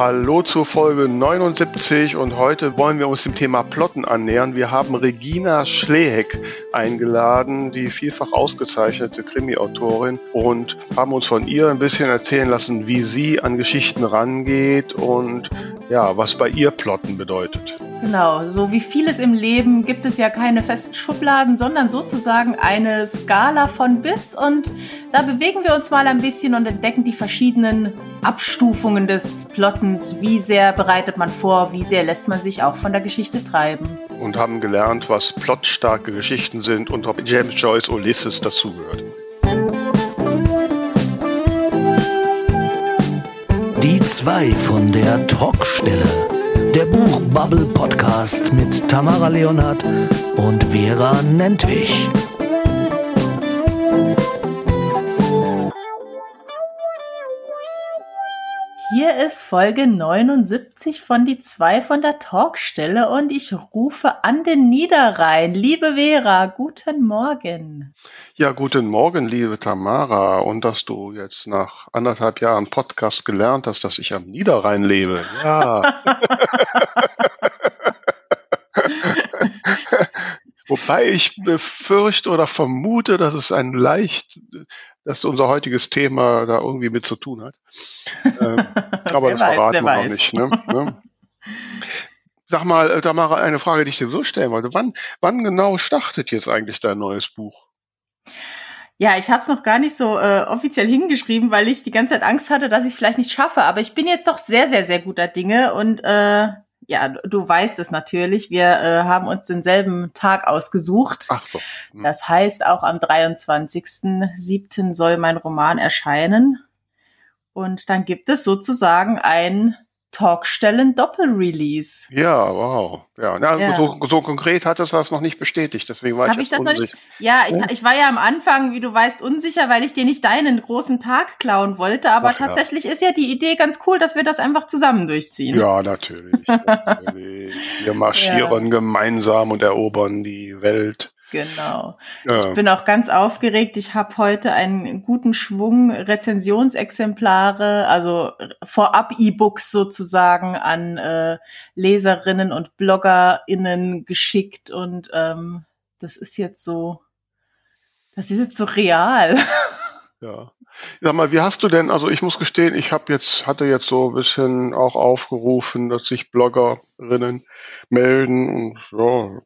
Hallo zur Folge 79 und heute wollen wir uns dem Thema Plotten annähern. Wir haben Regina Schleheck eingeladen, die vielfach ausgezeichnete Krimi-Autorin und haben uns von ihr ein bisschen erzählen lassen, wie sie an Geschichten rangeht und ja, was bei ihr Plotten bedeutet. Genau, so wie vieles im Leben gibt es ja keine festen Schubladen, sondern sozusagen eine Skala von bis und da bewegen wir uns mal ein bisschen und entdecken die verschiedenen Abstufungen des Plottens. Wie sehr bereitet man vor, wie sehr lässt man sich auch von der Geschichte treiben. Und haben gelernt, was plotstarke Geschichten sind und ob James Joyce Ulysses dazugehört. Die zwei von der Talkstelle. Der Buchbubble Podcast mit Tamara Leonhardt und Vera Nentwich. Hier ist Folge 79 von die zwei von der Talkstelle und ich rufe an den Niederrhein. Liebe Vera, guten Morgen. Ja, guten Morgen, liebe Tamara. Und dass du jetzt nach anderthalb Jahren Podcast gelernt hast, dass ich am Niederrhein lebe. Ja. Wobei ich befürchte oder vermute, dass es ein leicht dass unser heutiges Thema da irgendwie mit zu tun hat. Ähm, aber das weiß, verraten wir noch nicht. Ne? ne? Sag mal, äh, Tamara, eine Frage, die ich dir so stellen wollte. Wann, wann genau startet jetzt eigentlich dein neues Buch? Ja, ich habe es noch gar nicht so äh, offiziell hingeschrieben, weil ich die ganze Zeit Angst hatte, dass ich vielleicht nicht schaffe. Aber ich bin jetzt doch sehr, sehr, sehr guter Dinge und äh, ja, du weißt es natürlich. Wir äh, haben uns denselben Tag ausgesucht. Ach so. Hm. Das heißt, auch am 23.07. soll mein Roman erscheinen. Und dann gibt es sozusagen ein Talkstellen Doppelrelease. Ja, wow. Ja, Na, ja. So, so, konkret hat es das noch nicht bestätigt, deswegen war Hab ich, ich das unsicher. Noch nicht? Ja, ich, ich war ja am Anfang, wie du weißt, unsicher, weil ich dir nicht deinen großen Tag klauen wollte, aber Ach, tatsächlich ja. ist ja die Idee ganz cool, dass wir das einfach zusammen durchziehen. Ja, natürlich. natürlich. Wir marschieren ja. gemeinsam und erobern die Welt. Genau. Ja. Ich bin auch ganz aufgeregt. Ich habe heute einen guten Schwung Rezensionsexemplare, also vorab E-Books sozusagen an äh, Leserinnen und BloggerInnen geschickt und ähm, das ist jetzt so, das ist jetzt so real. Ja. Sag mal, wie hast du denn, also ich muss gestehen, ich habe jetzt, hatte jetzt so ein bisschen auch aufgerufen, dass sich Bloggerinnen melden und ja,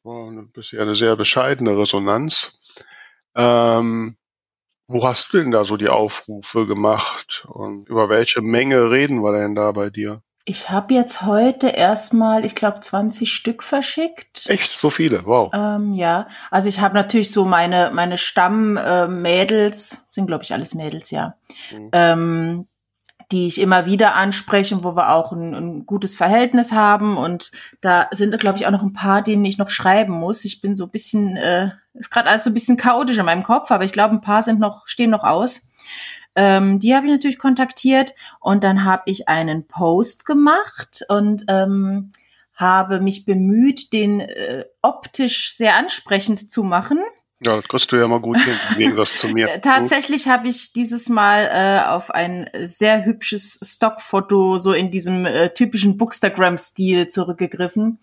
war eine, bisher eine sehr bescheidene Resonanz. Ähm, wo hast du denn da so die Aufrufe gemacht und über welche Menge reden wir denn da bei dir? Ich habe jetzt heute erstmal, ich glaube, 20 Stück verschickt. Echt? So viele? Wow. Ähm, ja, also ich habe natürlich so meine, meine Stammmädels, äh, sind glaube ich alles Mädels, ja, mhm. ähm, die ich immer wieder anspreche, wo wir auch ein, ein gutes Verhältnis haben. Und da sind, glaube ich, auch noch ein paar, denen ich noch schreiben muss. Ich bin so ein bisschen, äh, ist gerade alles so ein bisschen chaotisch in meinem Kopf, aber ich glaube, ein paar sind noch, stehen noch aus. Ähm, die habe ich natürlich kontaktiert und dann habe ich einen Post gemacht und ähm, habe mich bemüht, den äh, optisch sehr ansprechend zu machen. Ja, das kriegst du ja mal gut hin, im Gegensatz zu mir. Tatsächlich habe ich dieses Mal äh, auf ein sehr hübsches Stockfoto so in diesem äh, typischen Bookstagram-Stil zurückgegriffen.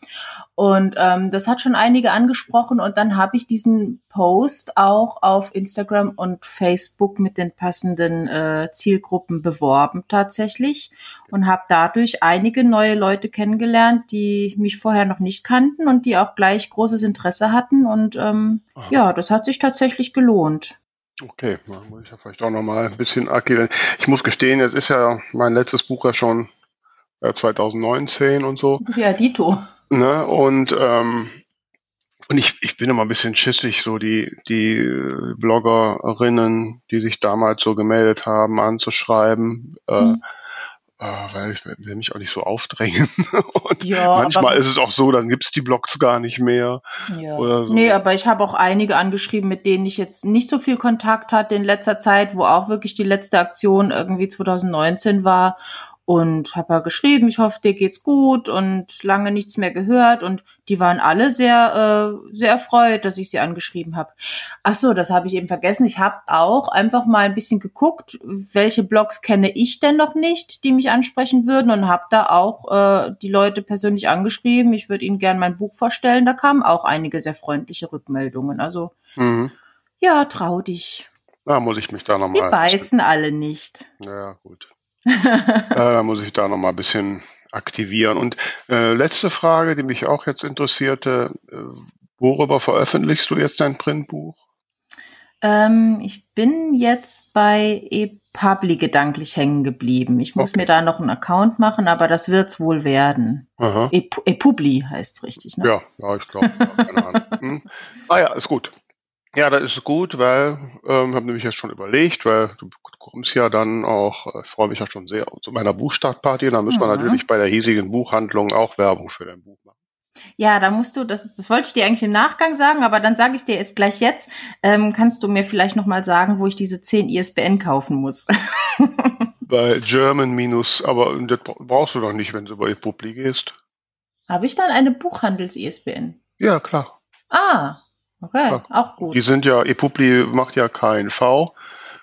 Und ähm, das hat schon einige angesprochen. Und dann habe ich diesen Post auch auf Instagram und Facebook mit den passenden äh, Zielgruppen beworben tatsächlich und habe dadurch einige neue Leute kennengelernt, die mich vorher noch nicht kannten und die auch gleich großes Interesse hatten. Und ähm, ja, das hat sich tatsächlich gelohnt. Okay, dann muss ich ja vielleicht auch noch mal ein bisschen archivieren. Ich muss gestehen, jetzt ist ja mein letztes Buch ja schon äh, 2019 und so. Ja, Dito. Ne? Und, ähm, und ich, ich bin immer ein bisschen schissig, so die, die Bloggerinnen, die sich damals so gemeldet haben, anzuschreiben. Äh, mhm. Äh, weil ich will mich auch nicht so aufdrängen. Und ja, manchmal ist es auch so, dann gibt's die Blogs gar nicht mehr. Ja. Oder so. Nee, aber ich habe auch einige angeschrieben, mit denen ich jetzt nicht so viel Kontakt hatte in letzter Zeit, wo auch wirklich die letzte Aktion irgendwie 2019 war. Und habe er geschrieben, ich hoffe, dir geht's gut und lange nichts mehr gehört und die waren alle sehr äh, sehr erfreut, dass ich sie angeschrieben habe. Ach so, das habe ich eben vergessen. Ich habe auch einfach mal ein bisschen geguckt, welche Blogs kenne ich denn noch nicht, die mich ansprechen würden und habe da auch äh, die Leute persönlich angeschrieben. Ich würde ihnen gerne mein Buch vorstellen. Da kamen auch einige sehr freundliche Rückmeldungen. Also mhm. ja, trau dich. Da muss ich mich da nochmal. Die beißen alle nicht. Ja, gut äh, muss ich da noch mal ein bisschen aktivieren. Und äh, letzte Frage, die mich auch jetzt interessierte, äh, worüber veröffentlichst du jetzt dein Printbuch? Ähm, ich bin jetzt bei ePubli gedanklich hängen geblieben. Ich muss okay. mir da noch einen Account machen, aber das wird's wohl werden. ePubli heißt's richtig, ne? Ja, ja, ich glaube. keine Ahnung. Hm. Ah ja, ist gut. Ja, das ist gut, weil ähm, habe nämlich jetzt schon überlegt, weil du kommst ja dann auch, äh, ich freue mich ja schon sehr zu meiner Buchstartparty, da müssen mhm. wir natürlich bei der hiesigen Buchhandlung auch Werbung für dein Buch machen. Ja, da musst du, das, das wollte ich dir eigentlich im Nachgang sagen, aber dann sage ich dir jetzt gleich jetzt. Ähm, kannst du mir vielleicht nochmal sagen, wo ich diese 10 ISBN kaufen muss? bei German minus, aber das brauchst du doch nicht, wenn du bei ePubli gehst. Habe ich dann eine Buchhandels-ISBN? Ja, klar. Ah, Okay, ja. auch gut. Die sind ja, ePubli macht ja KNV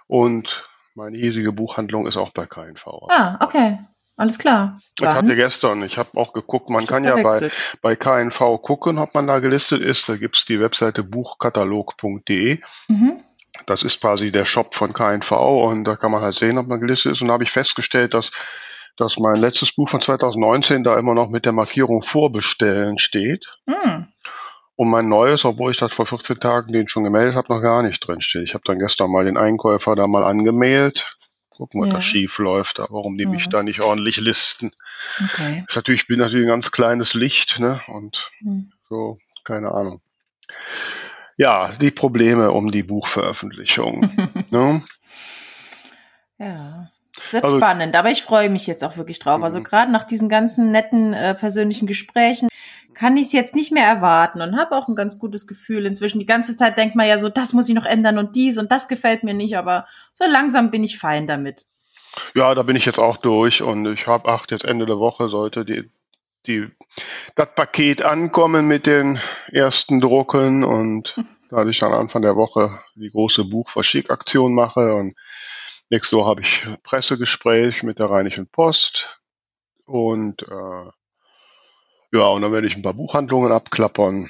und meine hiesige Buchhandlung ist auch bei KNV. Ah, okay. Alles klar. Ich hatte gestern, ich habe auch geguckt, man kann ja bei, bei KNV gucken, ob man da gelistet ist. Da gibt's die Webseite buchkatalog.de. Mhm. Das ist quasi der Shop von KNV und da kann man halt sehen, ob man gelistet ist. Und da habe ich festgestellt, dass, dass mein letztes Buch von 2019 da immer noch mit der Markierung Vorbestellen steht. Mhm. Und mein neues, obwohl ich das vor 14 Tagen den schon gemeldet habe, noch gar nicht drinsteht. Ich habe dann gestern mal den Einkäufer da mal angemeldet. Gucken, was ja. da schief läuft, warum die ja. mich da nicht ordentlich listen. Okay. Ist natürlich, bin natürlich ein ganz kleines Licht, ne? Und mhm. so, keine Ahnung. Ja, die Probleme um die Buchveröffentlichung. ne? Ja. Wird also, spannend, aber ich freue mich jetzt auch wirklich drauf. Also mhm. gerade nach diesen ganzen netten äh, persönlichen Gesprächen kann ich es jetzt nicht mehr erwarten und habe auch ein ganz gutes Gefühl inzwischen. Die ganze Zeit denkt man ja so, das muss ich noch ändern und dies und das gefällt mir nicht, aber so langsam bin ich fein damit. Ja, da bin ich jetzt auch durch und ich habe acht jetzt Ende der Woche sollte die die das Paket ankommen mit den ersten Drucken und da ich dann Anfang der Woche die große Buchverschickaktion mache und nächste Woche habe ich Pressegespräch mit der Rheinischen Post und äh, ja, und dann werde ich ein paar Buchhandlungen abklappern.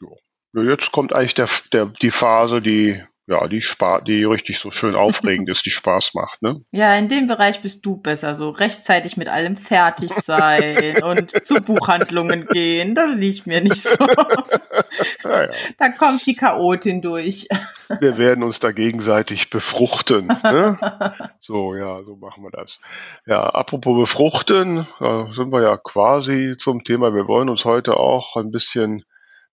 Ja. Jetzt kommt eigentlich der, der, die Phase, die ja, die Spa die richtig so schön aufregend ist, die Spaß macht, ne? Ja, in dem Bereich bist du besser, so rechtzeitig mit allem fertig sein und zu Buchhandlungen gehen. Das liegt mir nicht so. Ja, ja. Da kommt die Chaotin durch. Wir werden uns da gegenseitig befruchten. Ne? So, ja, so machen wir das. Ja, apropos befruchten, da sind wir ja quasi zum Thema. Wir wollen uns heute auch ein bisschen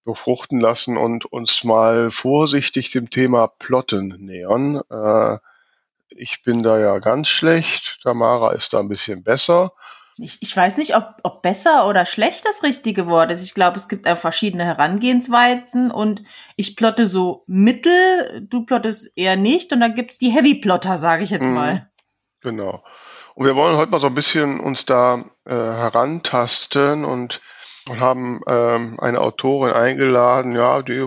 befruchten lassen und uns mal vorsichtig dem Thema Plotten nähern. Äh, ich bin da ja ganz schlecht, Tamara ist da ein bisschen besser. Ich, ich weiß nicht, ob, ob besser oder schlecht das richtige Wort ist. Ich glaube, es gibt auch verschiedene Herangehensweisen und ich plotte so mittel, du plottest eher nicht und dann gibt's die Heavy-Plotter, sage ich jetzt mhm. mal. Genau. Und wir wollen heute mal so ein bisschen uns da äh, herantasten und und haben ähm, eine Autorin eingeladen, ja, die,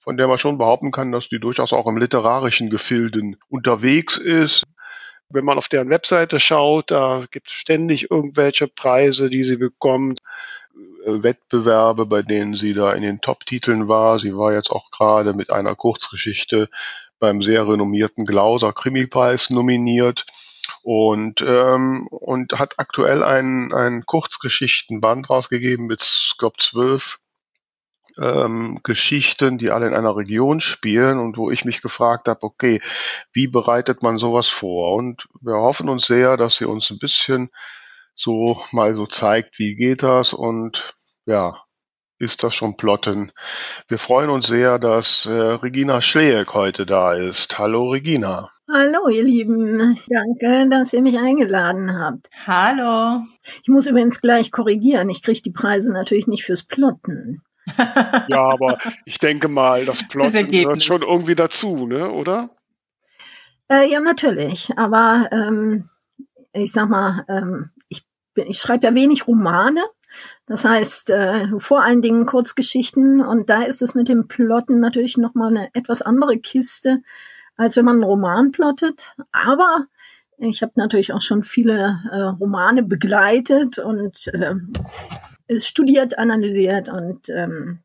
von der man schon behaupten kann, dass die durchaus auch im literarischen Gefilden unterwegs ist. Wenn man auf deren Webseite schaut, da gibt es ständig irgendwelche Preise, die sie bekommt, äh, Wettbewerbe, bei denen sie da in den Top-Titeln war. Sie war jetzt auch gerade mit einer Kurzgeschichte beim sehr renommierten Glauser Krimipreis nominiert und, ähm, und hat aktuell einen, einen Kurzgeschichtenband rausgegeben mit, glaube zwölf ähm, Geschichten, die alle in einer Region spielen und wo ich mich gefragt habe, okay, wie bereitet man sowas vor? Und wir hoffen uns sehr, dass sie uns ein bisschen so mal so zeigt, wie geht das und ja, ist das schon Plotten. Wir freuen uns sehr, dass äh, Regina Schleek heute da ist. Hallo Regina. Hallo ihr Lieben, danke, dass ihr mich eingeladen habt. Hallo. Ich muss übrigens gleich korrigieren, ich kriege die Preise natürlich nicht fürs Plotten. ja, aber ich denke mal, das Plotten gehört schon irgendwie dazu, ne, oder? Äh, ja, natürlich, aber ähm, ich sag mal, ähm, ich, ich schreibe ja wenig Romane. Das heißt, äh, vor allen Dingen Kurzgeschichten. Und da ist es mit dem Plotten natürlich nochmal eine etwas andere Kiste, als wenn man einen Roman plottet. Aber ich habe natürlich auch schon viele äh, Romane begleitet und äh, studiert, analysiert und ähm,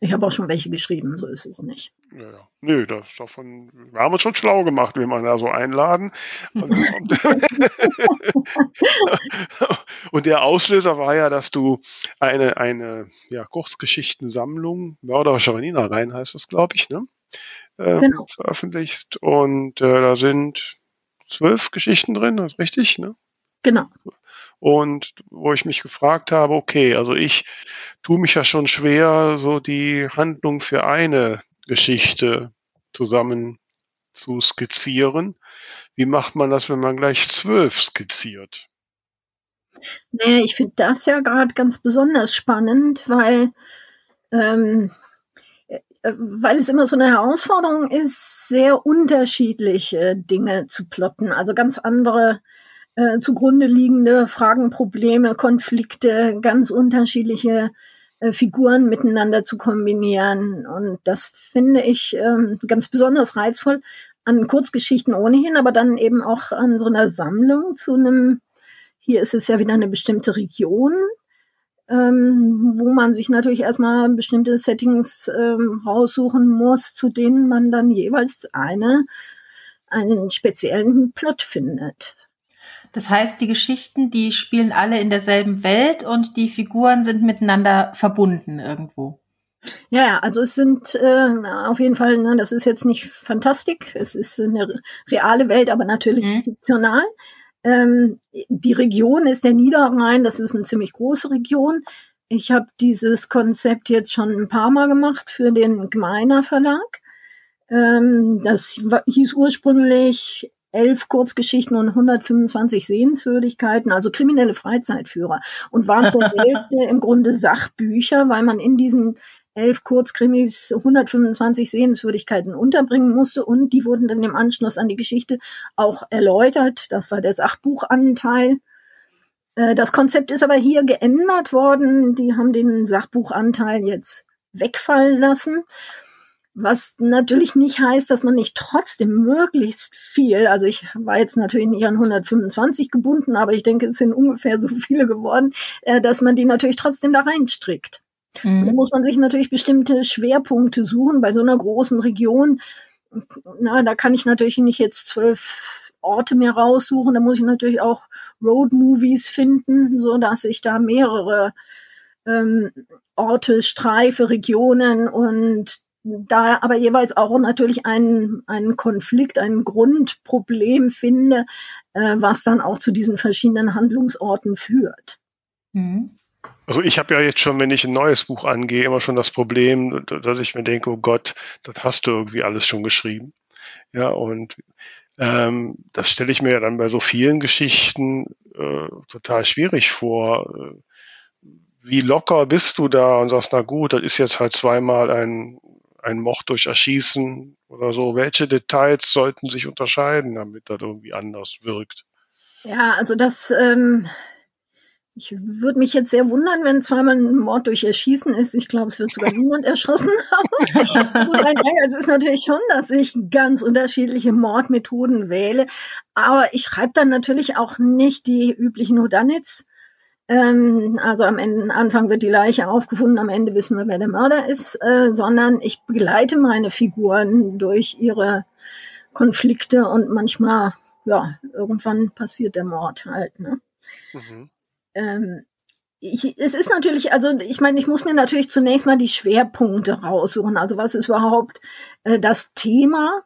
ich habe auch schon welche geschrieben, so ist es nicht. Ja, ja. Nö, das davon, wir haben uns schon schlau gemacht, wie man da so einladen. Und, und, der Auslöser war ja, dass du eine, eine ja, Kurzgeschichtensammlung, Mörderischer rein heißt das, glaube ich, ne? Äh, genau. veröffentlicht. Und äh, da sind zwölf Geschichten drin, das ist richtig, ne? Genau. Und wo ich mich gefragt habe, okay, also ich tue mich ja schon schwer, so die Handlung für eine Geschichte zusammen zu skizzieren. Wie macht man das, wenn man gleich zwölf skizziert? Naja, ich finde das ja gerade ganz besonders spannend, weil ähm, äh, weil es immer so eine Herausforderung ist, sehr unterschiedliche Dinge zu plotten, also ganz andere äh, zugrunde liegende Fragen, Probleme, Konflikte, ganz unterschiedliche äh, Figuren miteinander zu kombinieren. Und das finde ich ähm, ganz besonders reizvoll an Kurzgeschichten ohnehin, aber dann eben auch an so einer Sammlung zu einem, hier ist es ja wieder eine bestimmte Region, ähm, wo man sich natürlich erstmal bestimmte Settings ähm, raussuchen muss, zu denen man dann jeweils eine, einen speziellen Plot findet. Das heißt, die Geschichten, die spielen alle in derselben Welt und die Figuren sind miteinander verbunden irgendwo. Ja, ja, also es sind äh, auf jeden Fall, ne, das ist jetzt nicht Fantastik, es ist eine reale Welt, aber natürlich mhm. fiktional. Ähm, die Region ist der Niederrhein, das ist eine ziemlich große Region. Ich habe dieses Konzept jetzt schon ein paar Mal gemacht für den Gmeiner Verlag. Ähm, das hieß ursprünglich elf Kurzgeschichten und 125 Sehenswürdigkeiten, also kriminelle Freizeitführer und waren zur Hälfte im Grunde Sachbücher, weil man in diesen elf Kurzkrimis 125 Sehenswürdigkeiten unterbringen musste und die wurden dann im Anschluss an die Geschichte auch erläutert. Das war der Sachbuchanteil. Äh, das Konzept ist aber hier geändert worden. Die haben den Sachbuchanteil jetzt wegfallen lassen. Was natürlich nicht heißt, dass man nicht trotzdem möglichst viel, also ich war jetzt natürlich nicht an 125 gebunden, aber ich denke, es sind ungefähr so viele geworden, äh, dass man die natürlich trotzdem da reinstrickt. Mhm. Da muss man sich natürlich bestimmte Schwerpunkte suchen bei so einer großen Region. Na, da kann ich natürlich nicht jetzt zwölf Orte mehr raussuchen. Da muss ich natürlich auch Road-Movies finden, so dass ich da mehrere ähm, Orte streife, Regionen und da aber jeweils auch natürlich einen, einen Konflikt, ein Grundproblem finde, äh, was dann auch zu diesen verschiedenen Handlungsorten führt. Mhm. Also ich habe ja jetzt schon, wenn ich ein neues Buch angehe, immer schon das Problem, dass ich mir denke, oh Gott, das hast du irgendwie alles schon geschrieben. Ja, und ähm, das stelle ich mir ja dann bei so vielen Geschichten äh, total schwierig vor. Wie locker bist du da und sagst, na gut, das ist jetzt halt zweimal ein, ein Mord durch Erschießen oder so. Welche Details sollten sich unterscheiden, damit das irgendwie anders wirkt? Ja, also das ähm, ich würde mich jetzt sehr wundern, wenn zweimal ein Mord durch Erschießen ist. Ich glaube, es wird sogar niemand erschossen haben. Und mein Ehrgeiz ist natürlich schon, dass ich ganz unterschiedliche Mordmethoden wähle. Aber ich schreibe dann natürlich auch nicht die üblichen Houdanits. Ähm, also am Ende, Anfang wird die Leiche aufgefunden, am Ende wissen wir, wer der Mörder ist, äh, sondern ich begleite meine Figuren durch ihre Konflikte und manchmal, ja, irgendwann passiert der Mord halt. Ne? Mhm ähm, ich, es ist natürlich, also ich meine, ich muss mir natürlich zunächst mal die Schwerpunkte raussuchen. Also was ist überhaupt äh, das Thema?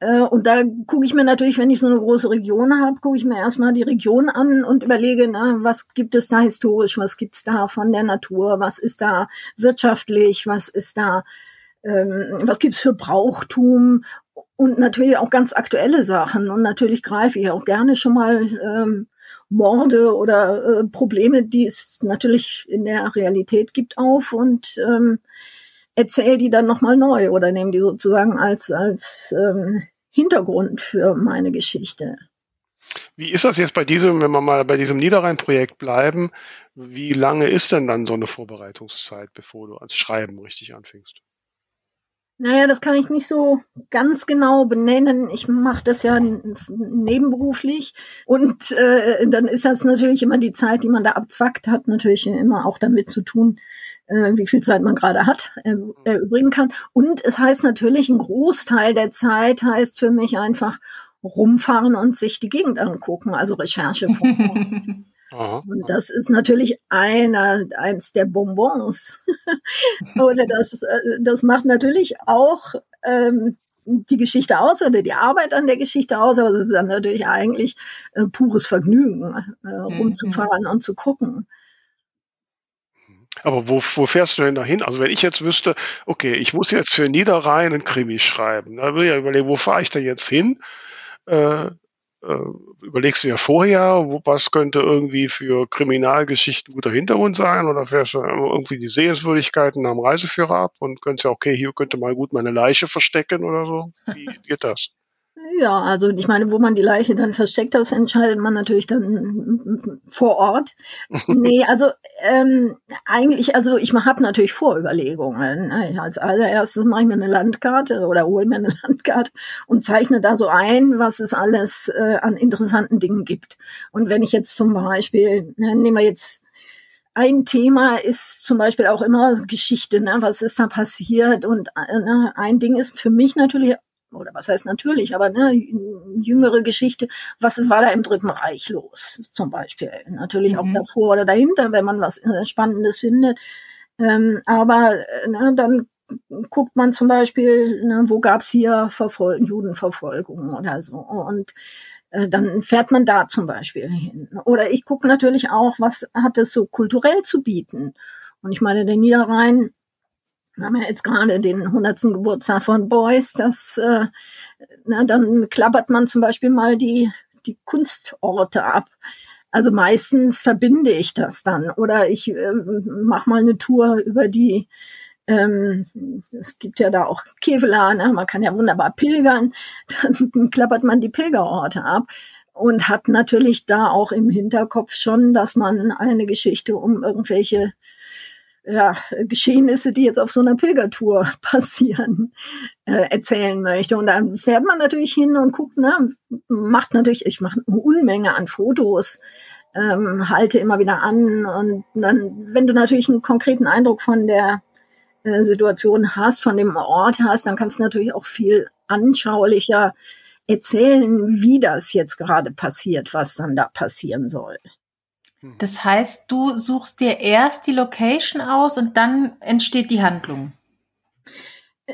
Äh, und da gucke ich mir natürlich, wenn ich so eine große Region habe, gucke ich mir erstmal die Region an und überlege, na, was gibt es da historisch, was gibt's da von der Natur, was ist da wirtschaftlich, was ist da, ähm, was gibt's für Brauchtum und natürlich auch ganz aktuelle Sachen. Und natürlich greife ich auch gerne schon mal ähm, Morde oder äh, Probleme, die es natürlich in der Realität gibt, auf und ähm, erzähle die dann nochmal neu oder nehme die sozusagen als, als ähm, Hintergrund für meine Geschichte. Wie ist das jetzt bei diesem, wenn wir mal bei diesem Niederrhein-Projekt bleiben, wie lange ist denn dann so eine Vorbereitungszeit, bevor du ans Schreiben richtig anfängst? Naja, das kann ich nicht so ganz genau benennen. Ich mache das ja nebenberuflich und äh, dann ist das natürlich immer die Zeit, die man da abzwackt, hat natürlich immer auch damit zu tun, äh, wie viel Zeit man gerade hat, äh, erübrigen kann. Und es heißt natürlich, ein Großteil der Zeit heißt für mich einfach rumfahren und sich die Gegend angucken, also Recherche von Und das ist natürlich einer, eins der Bonbons. oder das, äh, das macht natürlich auch ähm, die Geschichte aus oder die Arbeit an der Geschichte aus, aber es ist dann natürlich eigentlich äh, pures Vergnügen, äh, mhm. rumzufahren mhm. und zu gucken. Aber wo, wo fährst du denn dahin? Also wenn ich jetzt wüsste, okay, ich muss jetzt für Niederrhein einen Krimi schreiben, da will ich ja überlegen, wo fahre ich da jetzt hin? Äh, äh, überlegst du ja vorher, was könnte irgendwie für Kriminalgeschichten guter Hintergrund sein oder fährst du irgendwie die Sehenswürdigkeiten am Reiseführer ab und könntest ja, okay, hier könnte mal gut meine Leiche verstecken oder so. Wie geht das? Ja, also ich meine, wo man die Leiche dann versteckt, das entscheidet man natürlich dann vor Ort. nee, also ähm, eigentlich, also ich habe natürlich Vorüberlegungen. Ne? Als allererstes mache ich mir eine Landkarte oder hole mir eine Landkarte und zeichne da so ein, was es alles äh, an interessanten Dingen gibt. Und wenn ich jetzt zum Beispiel, ne, nehmen wir jetzt ein Thema ist zum Beispiel auch immer Geschichte, ne? was ist da passiert? Und äh, ne? ein Ding ist für mich natürlich oder was heißt natürlich, aber ne, jüngere Geschichte, was war da im Dritten Reich los, zum Beispiel. Natürlich mhm. auch davor oder dahinter, wenn man was äh, Spannendes findet. Ähm, aber äh, ne, dann guckt man zum Beispiel, ne, wo gab's hier Verfol Judenverfolgung oder so. Und äh, dann fährt man da zum Beispiel hin. Oder ich gucke natürlich auch, was hat es so kulturell zu bieten. Und ich meine, der Niederrhein wir haben ja jetzt gerade den 100. Geburtstag von Beuys, das, äh, na, dann klappert man zum Beispiel mal die, die Kunstorte ab. Also meistens verbinde ich das dann oder ich äh, mache mal eine Tour über die ähm, es gibt ja da auch Kevlar, ne? man kann ja wunderbar pilgern, dann klappert man die Pilgerorte ab und hat natürlich da auch im Hinterkopf schon, dass man eine Geschichte um irgendwelche ja, Geschehnisse, die jetzt auf so einer Pilgertour passieren, äh, erzählen möchte. Und dann fährt man natürlich hin und guckt, ne, macht natürlich, ich mache eine Unmenge an Fotos, ähm, halte immer wieder an und dann, wenn du natürlich einen konkreten Eindruck von der äh, Situation hast, von dem Ort hast, dann kannst du natürlich auch viel anschaulicher erzählen, wie das jetzt gerade passiert, was dann da passieren soll. Mhm. Das heißt, du suchst dir erst die Location aus und dann entsteht die Handlung.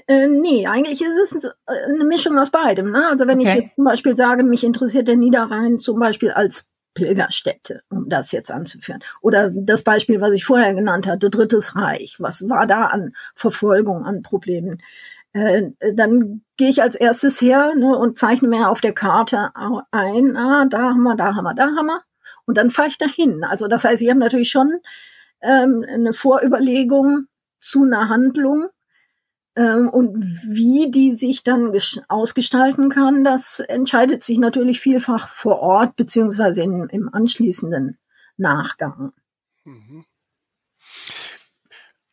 Äh, nee, eigentlich ist es eine Mischung aus beidem. Ne? Also wenn okay. ich jetzt zum Beispiel sage, mich interessiert der Niederrhein zum Beispiel als Pilgerstätte, um das jetzt anzuführen. Oder das Beispiel, was ich vorher genannt hatte, Drittes Reich. Was war da an Verfolgung, an Problemen? Äh, dann gehe ich als erstes her ne, und zeichne mir auf der Karte ein, ah, da haben wir, da haben wir, da haben wir. Und dann fahre ich dahin. Also das heißt, ich habe natürlich schon ähm, eine Vorüberlegung zu einer Handlung. Ähm, und wie die sich dann ausgestalten kann, das entscheidet sich natürlich vielfach vor Ort beziehungsweise in, im anschließenden Nachgang. Mhm.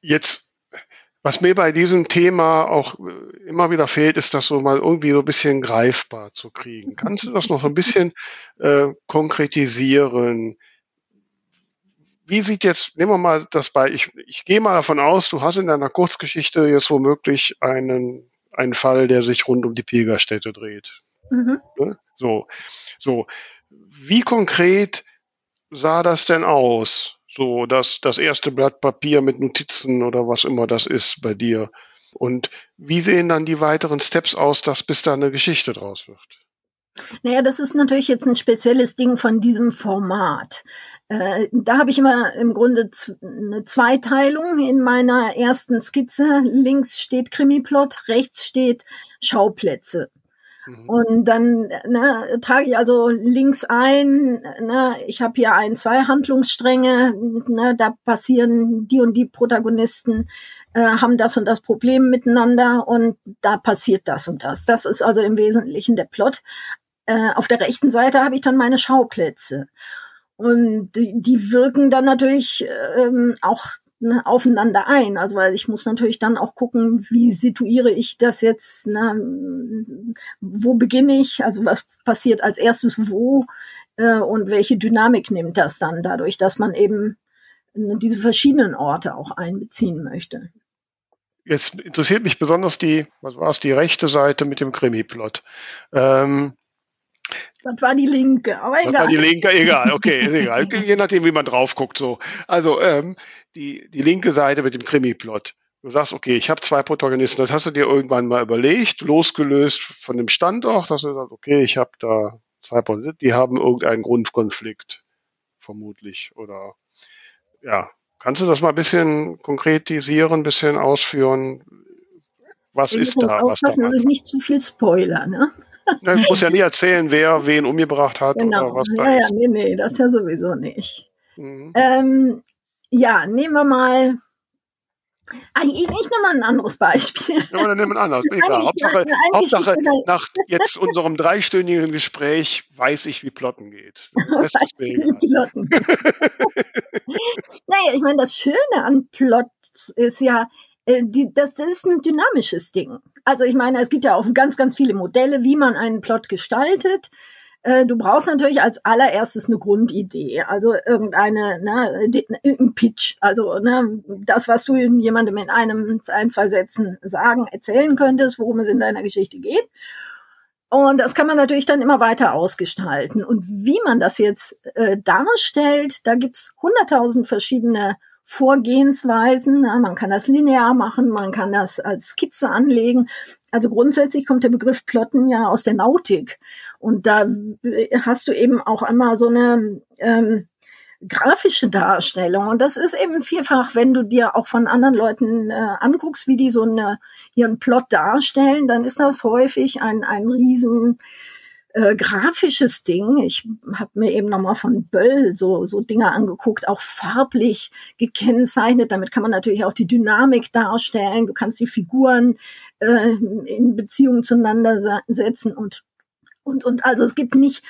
Jetzt was mir bei diesem Thema auch äh, immer wieder fehlt, ist das so mal irgendwie so ein bisschen greifbar zu kriegen. Kannst du das noch so ein bisschen äh, konkretisieren? Wie sieht jetzt, nehmen wir mal das bei, ich, ich gehe mal davon aus, du hast in deiner Kurzgeschichte jetzt womöglich einen, einen Fall, der sich rund um die Pilgerstätte dreht. Mhm. Ne? So, so. Wie konkret sah das denn aus? So, das, das erste Blatt Papier mit Notizen oder was immer das ist bei dir. Und wie sehen dann die weiteren Steps aus, dass bis da eine Geschichte draus wird? Naja, das ist natürlich jetzt ein spezielles Ding von diesem Format. Äh, da habe ich immer im Grunde eine Zweiteilung in meiner ersten Skizze. Links steht Krimiplot, rechts steht Schauplätze. Mhm. Und dann ne, trage ich also links ein, ne, ich habe hier ein, zwei Handlungsstränge, ne, da passieren die und die Protagonisten, äh, haben das und das Problem miteinander und da passiert das und das. Das ist also im Wesentlichen der Plot. äh, auf der rechten Seite habe ich dann meine Schauplätze. Und die, die wirken dann natürlich ähm, auch ne, aufeinander ein. Also weil ich muss natürlich dann auch gucken, wie situiere ich das jetzt, ne, wo beginne ich, also was passiert als erstes wo äh, und welche Dynamik nimmt das dann dadurch, dass man eben ne, diese verschiedenen Orte auch einbeziehen möchte. Jetzt interessiert mich besonders die, was war es, die rechte Seite mit dem Krimi-Plot. Ähm, das war die linke, aber egal. Das war die linke, egal, okay, ist egal. Je nachdem, wie man drauf guckt, so. Also, ähm, die, die linke Seite mit dem Krimi-Plot. Du sagst, okay, ich habe zwei Protagonisten. Das hast du dir irgendwann mal überlegt, losgelöst von dem Standort, dass du sagst, okay, ich habe da zwei Protagonisten, die haben irgendeinen Grundkonflikt, vermutlich. Oder ja, kannst du das mal ein bisschen konkretisieren, ein bisschen ausführen? Was ich ist da? Was da ich nicht zu viel Spoiler, ne? Ja, ich muss ja nie erzählen, wer wen umgebracht hat genau. oder was da ja, ist. Ja, nee, nee, das ja sowieso nicht. Mhm. Ähm, ja, nehmen wir mal. Ah, ich, ich nehme mal ein anderes Beispiel. Ja, dann nehmen wir ein anderes. Egal. Hauptsache, Hauptsache nach jetzt unserem dreistündigen Gespräch weiß ich, wie Plotten geht. Das ist wie Plotten. naja, ich meine, das Schöne an Plots ist ja, äh, die, das ist ein dynamisches Ding. Also ich meine, es gibt ja auch ganz, ganz viele Modelle, wie man einen Plot gestaltet. Äh, du brauchst natürlich als allererstes eine Grundidee, also irgendeine, ne, ein Pitch, also ne, das, was du jemandem in einem, ein, zwei Sätzen sagen, erzählen könntest, worum es in deiner Geschichte geht. Und das kann man natürlich dann immer weiter ausgestalten. Und wie man das jetzt äh, darstellt, da gibt's hunderttausend verschiedene Vorgehensweisen. Ja, man kann das linear machen, man kann das als Skizze anlegen. Also grundsätzlich kommt der Begriff Plotten ja aus der Nautik. Und da hast du eben auch einmal so eine ähm, grafische Darstellung. Und das ist eben vielfach, wenn du dir auch von anderen Leuten äh, anguckst, wie die so eine, ihren Plot darstellen, dann ist das häufig ein, ein riesen äh, grafisches Ding. Ich habe mir eben nochmal von Böll so, so Dinge angeguckt, auch farblich gekennzeichnet. Damit kann man natürlich auch die Dynamik darstellen. Du kannst die Figuren äh, in Beziehung zueinander setzen und, und, und. Also es gibt nicht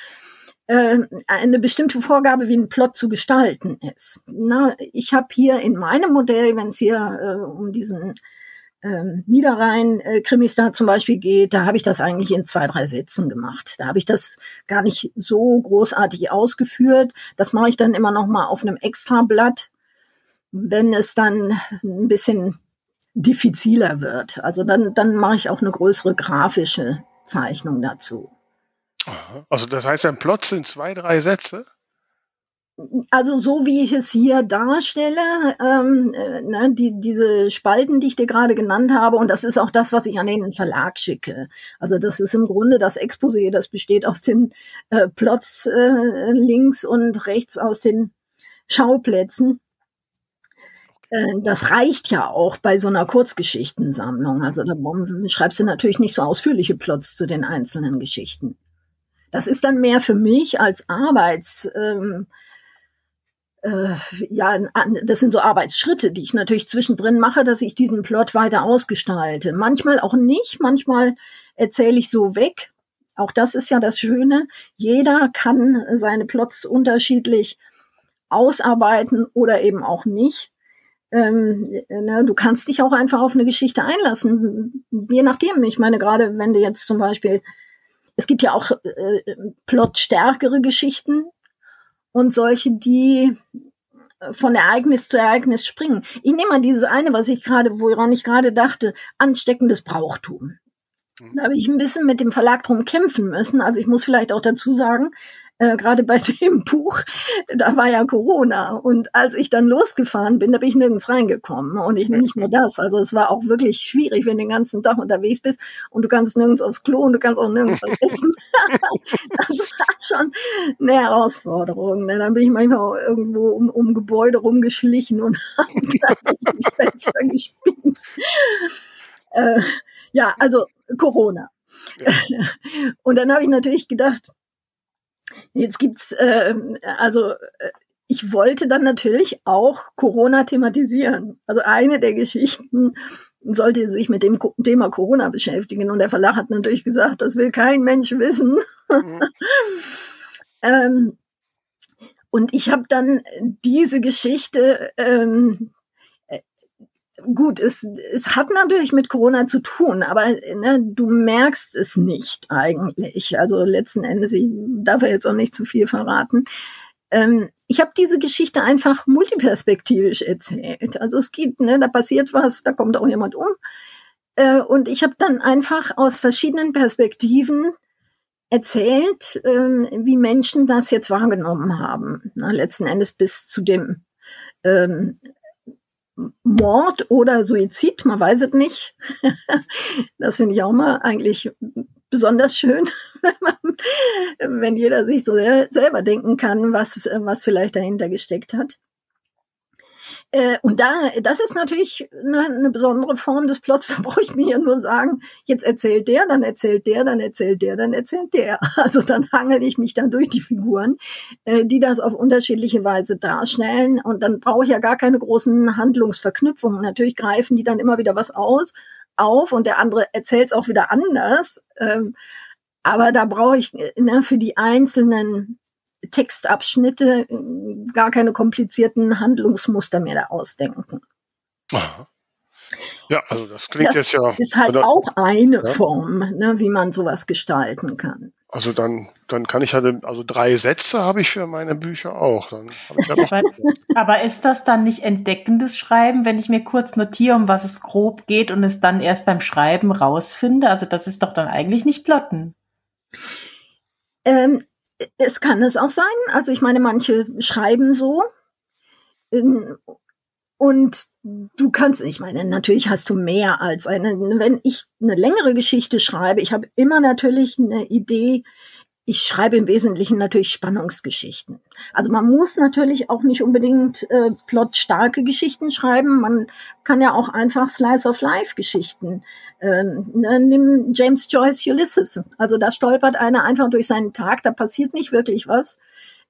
äh, eine bestimmte Vorgabe, wie ein Plot zu gestalten ist. Na, ich habe hier in meinem Modell, wenn es hier äh, um diesen ähm, Niederrhein-Krimis äh, da zum Beispiel geht, da habe ich das eigentlich in zwei, drei Sätzen gemacht. Da habe ich das gar nicht so großartig ausgeführt. Das mache ich dann immer noch mal auf einem Extrablatt, wenn es dann ein bisschen diffiziler wird. Also dann, dann mache ich auch eine größere grafische Zeichnung dazu. Also das heißt, ein Plot sind zwei, drei Sätze? Also so wie ich es hier darstelle, ähm, äh, ne, die, diese Spalten, die ich dir gerade genannt habe, und das ist auch das, was ich an den Verlag schicke. Also das ist im Grunde das Exposé, das besteht aus den äh, Plots äh, links und rechts aus den Schauplätzen. Äh, das reicht ja auch bei so einer Kurzgeschichtensammlung. Also da schreibst du natürlich nicht so ausführliche Plots zu den einzelnen Geschichten. Das ist dann mehr für mich als Arbeits, ähm, äh, ja, das sind so Arbeitsschritte, die ich natürlich zwischendrin mache, dass ich diesen Plot weiter ausgestalte. Manchmal auch nicht, manchmal erzähle ich so weg. Auch das ist ja das Schöne. Jeder kann seine Plots unterschiedlich ausarbeiten oder eben auch nicht. Ähm, ne, du kannst dich auch einfach auf eine Geschichte einlassen, je nachdem. Ich meine, gerade wenn du jetzt zum Beispiel, es gibt ja auch äh, plotstärkere Geschichten, und solche, die äh, von Ereignis zu Ereignis springen. Ich nehme mal dieses eine, was ich gerade, woran ich gerade dachte, ansteckendes Brauchtum. Mhm. Da habe ich ein bisschen mit dem Verlag drum kämpfen müssen. Also ich muss vielleicht auch dazu sagen, äh, gerade bei dem Buch, da war ja Corona. Und als ich dann losgefahren bin, da bin ich nirgends reingekommen. Und ich nicht nur das. Also es war auch wirklich schwierig, wenn du den ganzen Tag unterwegs bist und du kannst nirgends aufs Klo und du kannst auch nirgends was essen. das war schon eine Herausforderung. Ne? Dann bin ich manchmal irgendwo um, um Gebäude rumgeschlichen und habe dann Fenster gespinnt. Äh, ja, also Corona. Ja. Und dann habe ich natürlich gedacht, Jetzt gibt's äh, also äh, ich wollte dann natürlich auch Corona thematisieren. Also eine der Geschichten sollte sich mit dem Thema Corona beschäftigen. Und der Verlag hat natürlich gesagt, das will kein Mensch wissen. Mhm. ähm, und ich habe dann diese Geschichte, ähm, äh, gut, es, es hat natürlich mit Corona zu tun, aber ne, du merkst es nicht eigentlich. Also letzten Endes, ich darf jetzt auch nicht zu viel verraten. Ähm, ich habe diese Geschichte einfach multiperspektivisch erzählt. Also es geht, ne, da passiert was, da kommt auch jemand um. Äh, und ich habe dann einfach aus verschiedenen Perspektiven erzählt, ähm, wie Menschen das jetzt wahrgenommen haben. Na, letzten Endes bis zu dem ähm, Mord oder Suizid, man weiß es nicht. das finde ich auch mal eigentlich besonders schön, wenn jeder sich so selber denken kann, was, was vielleicht dahinter gesteckt hat. Äh, und da, das ist natürlich eine, eine besondere Form des Plots. Da brauche ich mir ja nur sagen, jetzt erzählt der, dann erzählt der, dann erzählt der, dann erzählt der. Also dann hangel ich mich dann durch die Figuren, äh, die das auf unterschiedliche Weise darstellen. Und dann brauche ich ja gar keine großen Handlungsverknüpfungen. Natürlich greifen die dann immer wieder was aus, auf und der andere erzählt es auch wieder anders. Ähm, aber da brauche ich ne, für die einzelnen Textabschnitte gar keine komplizierten Handlungsmuster mehr da ausdenken. Aha. Ja, also das klingt das jetzt ja. Ist halt oder, auch eine ja. Form, ne, wie man sowas gestalten kann. Also dann, dann kann ich halt, also drei Sätze habe ich für meine Bücher auch. Ja aber, aber, ist das dann nicht entdeckendes Schreiben, wenn ich mir kurz notiere, um was es grob geht und es dann erst beim Schreiben rausfinde? Also das ist doch dann eigentlich nicht Plotten. Ähm, es kann es auch sein. Also ich meine, manche schreiben so. Ähm, und du kannst, ich meine, natürlich hast du mehr als eine, wenn ich eine längere Geschichte schreibe, ich habe immer natürlich eine Idee, ich schreibe im Wesentlichen natürlich Spannungsgeschichten. Also man muss natürlich auch nicht unbedingt äh, plotstarke Geschichten schreiben. Man kann ja auch einfach Slice of Life Geschichten. Ähm, ne, nimm James Joyce Ulysses. Also da stolpert einer einfach durch seinen Tag, da passiert nicht wirklich was.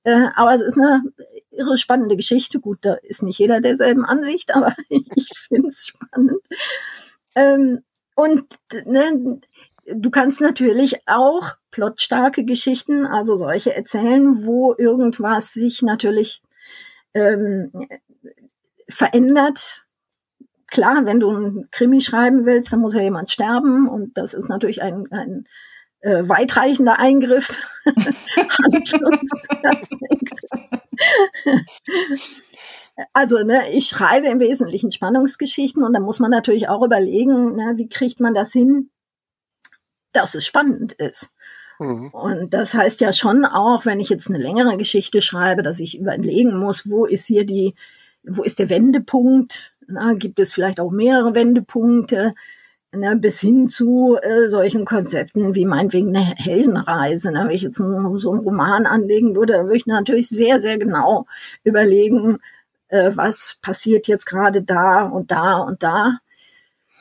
Äh, aber es ist eine irre spannende Geschichte. Gut, da ist nicht jeder derselben Ansicht, aber ich finde es spannend. Ähm, und ne, du kannst natürlich auch plotstarke Geschichten, also solche erzählen, wo irgendwas sich natürlich ähm, verändert. Klar, wenn du ein Krimi schreiben willst, dann muss ja jemand sterben und das ist natürlich ein, ein äh, weitreichender Eingriff. also, ne, ich schreibe im Wesentlichen Spannungsgeschichten und da muss man natürlich auch überlegen, ne, wie kriegt man das hin, dass es spannend ist. Mhm. Und das heißt ja schon auch, wenn ich jetzt eine längere Geschichte schreibe, dass ich überlegen muss, wo ist hier die, wo ist der Wendepunkt? Na, gibt es vielleicht auch mehrere Wendepunkte? Ne, bis hin zu äh, solchen Konzepten wie meinetwegen eine Heldenreise. Ne? Wenn ich jetzt einen, so einen Roman anlegen würde, dann würde ich natürlich sehr, sehr genau überlegen, äh, was passiert jetzt gerade da und da und da.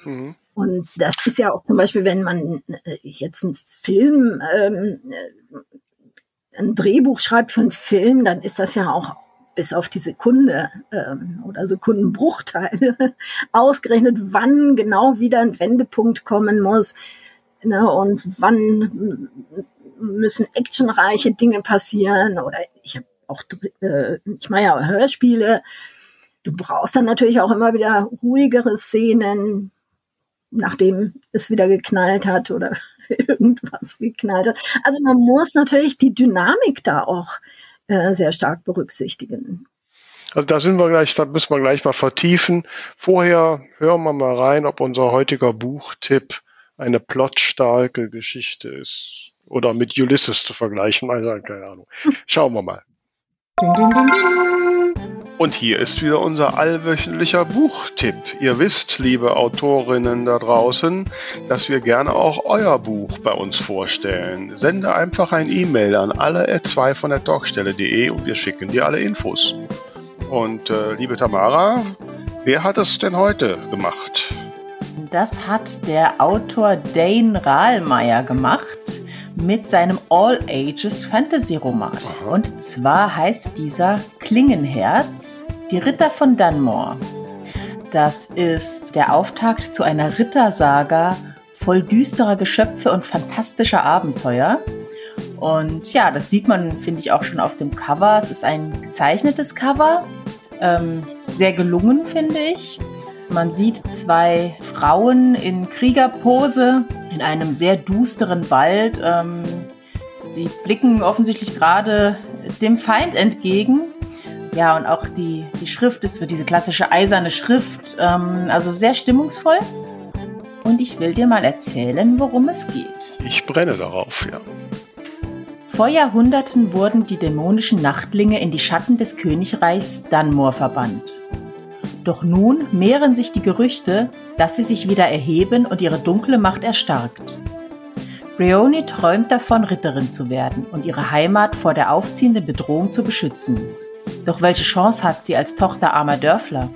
Mhm. Und das ist ja auch zum Beispiel, wenn man äh, jetzt einen Film, ähm, äh, ein Drehbuch schreibt für einen Film, dann ist das ja auch bis auf die Sekunde ähm, oder Sekundenbruchteile ausgerechnet, wann genau wieder ein Wendepunkt kommen muss ne, und wann müssen actionreiche Dinge passieren? Oder ich habe auch äh, ich mache ja Hörspiele. Du brauchst dann natürlich auch immer wieder ruhigere Szenen, nachdem es wieder geknallt hat oder irgendwas geknallt hat. Also man muss natürlich die Dynamik da auch äh, sehr stark berücksichtigen. Also da sind wir gleich, da müssen wir gleich mal vertiefen. Vorher hören wir mal rein, ob unser heutiger Buchtipp eine plotstarke Geschichte ist oder mit Ulysses zu vergleichen. Also keine Ahnung. Schauen wir mal. Ding, ding, ding, und hier ist wieder unser allwöchentlicher Buchtipp. Ihr wisst, liebe Autorinnen da draußen, dass wir gerne auch euer Buch bei uns vorstellen. Sende einfach ein E-Mail an alle 2 von der Talkstelle.de und wir schicken dir alle Infos. Und äh, liebe Tamara, wer hat es denn heute gemacht? Das hat der Autor Dane Rahlmeier gemacht mit seinem All Ages Fantasy Roman. Und zwar heißt dieser Klingenherz, die Ritter von Dunmore. Das ist der Auftakt zu einer Rittersaga voll düsterer Geschöpfe und fantastischer Abenteuer. Und ja, das sieht man, finde ich, auch schon auf dem Cover. Es ist ein gezeichnetes Cover, ähm, sehr gelungen, finde ich. Man sieht zwei Frauen in Kriegerpose in einem sehr dusteren Wald. Ähm, sie blicken offensichtlich gerade dem Feind entgegen. Ja, und auch die, die Schrift ist so diese klassische eiserne Schrift, ähm, also sehr stimmungsvoll. Und ich will dir mal erzählen, worum es geht. Ich brenne darauf, ja. Vor Jahrhunderten wurden die dämonischen Nachtlinge in die Schatten des Königreichs Dunmore verbannt. Doch nun mehren sich die Gerüchte, dass sie sich wieder erheben und ihre dunkle Macht erstarkt. Breoni träumt davon, Ritterin zu werden und ihre Heimat vor der aufziehenden Bedrohung zu beschützen. Doch welche Chance hat sie als Tochter armer Dörfler?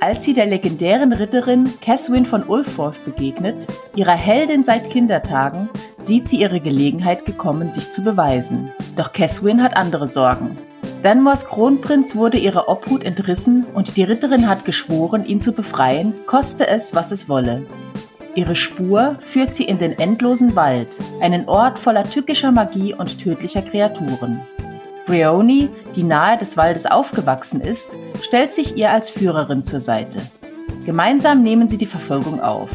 Als sie der legendären Ritterin Caswin von Ulforth begegnet, ihrer Heldin seit Kindertagen, sieht sie ihre Gelegenheit gekommen, sich zu beweisen. Doch Caswin hat andere Sorgen. Dunmores Kronprinz wurde ihrer Obhut entrissen und die Ritterin hat geschworen, ihn zu befreien, koste es, was es wolle. Ihre Spur führt sie in den endlosen Wald, einen Ort voller tückischer Magie und tödlicher Kreaturen. Breoni, die nahe des Waldes aufgewachsen ist, stellt sich ihr als Führerin zur Seite. Gemeinsam nehmen sie die Verfolgung auf.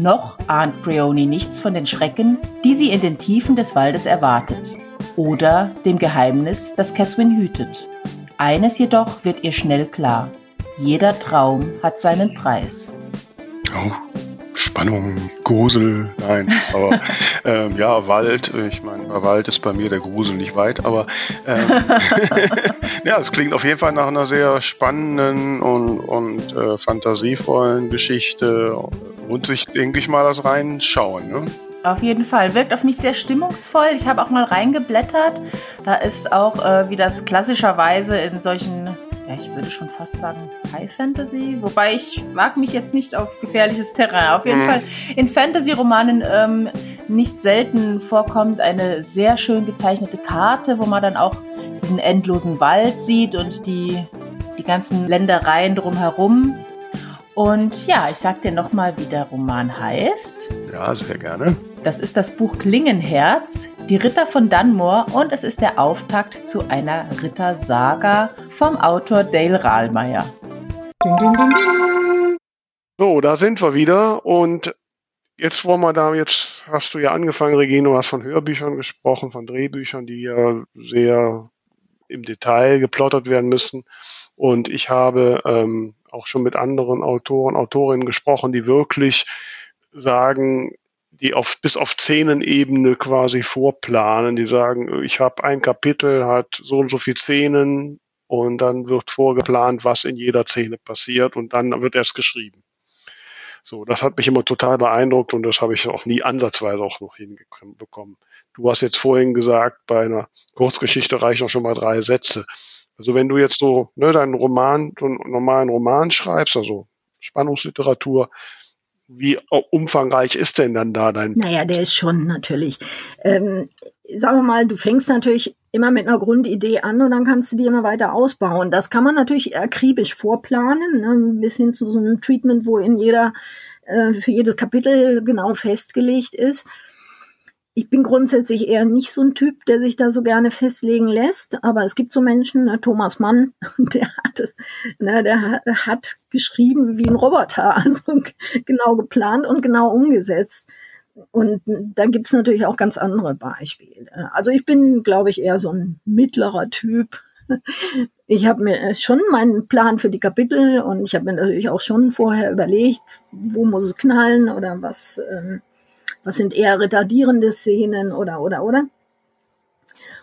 Noch ahnt Breoni nichts von den Schrecken, die sie in den Tiefen des Waldes erwartet. Oder dem Geheimnis, das Caswin hütet. Eines jedoch wird ihr schnell klar. Jeder Traum hat seinen Preis. Oh. Spannung, Grusel, nein, aber ähm, ja, Wald, ich meine, bei Wald ist bei mir der Grusel nicht weit, aber ähm, ja, es klingt auf jeden Fall nach einer sehr spannenden und, und äh, fantasievollen Geschichte und sich, denke ich mal, das reinschauen. Ne? Auf jeden Fall. Wirkt auf mich sehr stimmungsvoll. Ich habe auch mal reingeblättert. Da ist auch, äh, wie das klassischerweise in solchen ja, ich würde schon fast sagen High Fantasy, wobei ich mag mich jetzt nicht auf gefährliches Terrain. Auf jeden mhm. Fall in Fantasy-Romanen ähm, nicht selten vorkommt eine sehr schön gezeichnete Karte, wo man dann auch diesen endlosen Wald sieht und die, die ganzen Ländereien drumherum. Und ja, ich sag dir nochmal, wie der Roman heißt. Ja, sehr gerne. Das ist das Buch Klingenherz, die Ritter von Dunmore und es ist der Auftakt zu einer Rittersaga vom Autor Dale Rahlmeier. So, da sind wir wieder und jetzt wollen wir da, jetzt hast du ja angefangen, Regino, hast von Hörbüchern gesprochen, von Drehbüchern, die ja sehr im Detail geplottert werden müssen. Und ich habe ähm, auch schon mit anderen Autoren, Autorinnen gesprochen, die wirklich sagen, die auf bis auf Szenenebene quasi vorplanen. Die sagen, ich habe ein Kapitel, hat so und so viele Szenen und dann wird vorgeplant, was in jeder Szene passiert und dann wird erst geschrieben. So, das hat mich immer total beeindruckt und das habe ich auch nie ansatzweise auch noch hinbekommen. Du hast jetzt vorhin gesagt, bei einer Kurzgeschichte reichen auch schon mal drei Sätze. Also wenn du jetzt so ne, deinen Roman, einen normalen Roman schreibst, also Spannungsliteratur, wie umfangreich ist denn dann da dein? Naja, der ist schon natürlich. Ähm, sagen wir mal, du fängst natürlich immer mit einer Grundidee an und dann kannst du die immer weiter ausbauen. Das kann man natürlich akribisch vorplanen, ne, bis hin zu so einem Treatment, wo in jeder äh, für jedes Kapitel genau festgelegt ist. Ich bin grundsätzlich eher nicht so ein Typ, der sich da so gerne festlegen lässt, aber es gibt so Menschen, ne, Thomas Mann, der hat es, ne, der hat geschrieben wie ein Roboter, also genau geplant und genau umgesetzt. Und da gibt's natürlich auch ganz andere Beispiele. Also ich bin, glaube ich, eher so ein mittlerer Typ. Ich habe mir schon meinen Plan für die Kapitel und ich habe mir natürlich auch schon vorher überlegt, wo muss es knallen oder was. Ähm, was sind eher retardierende Szenen oder, oder, oder.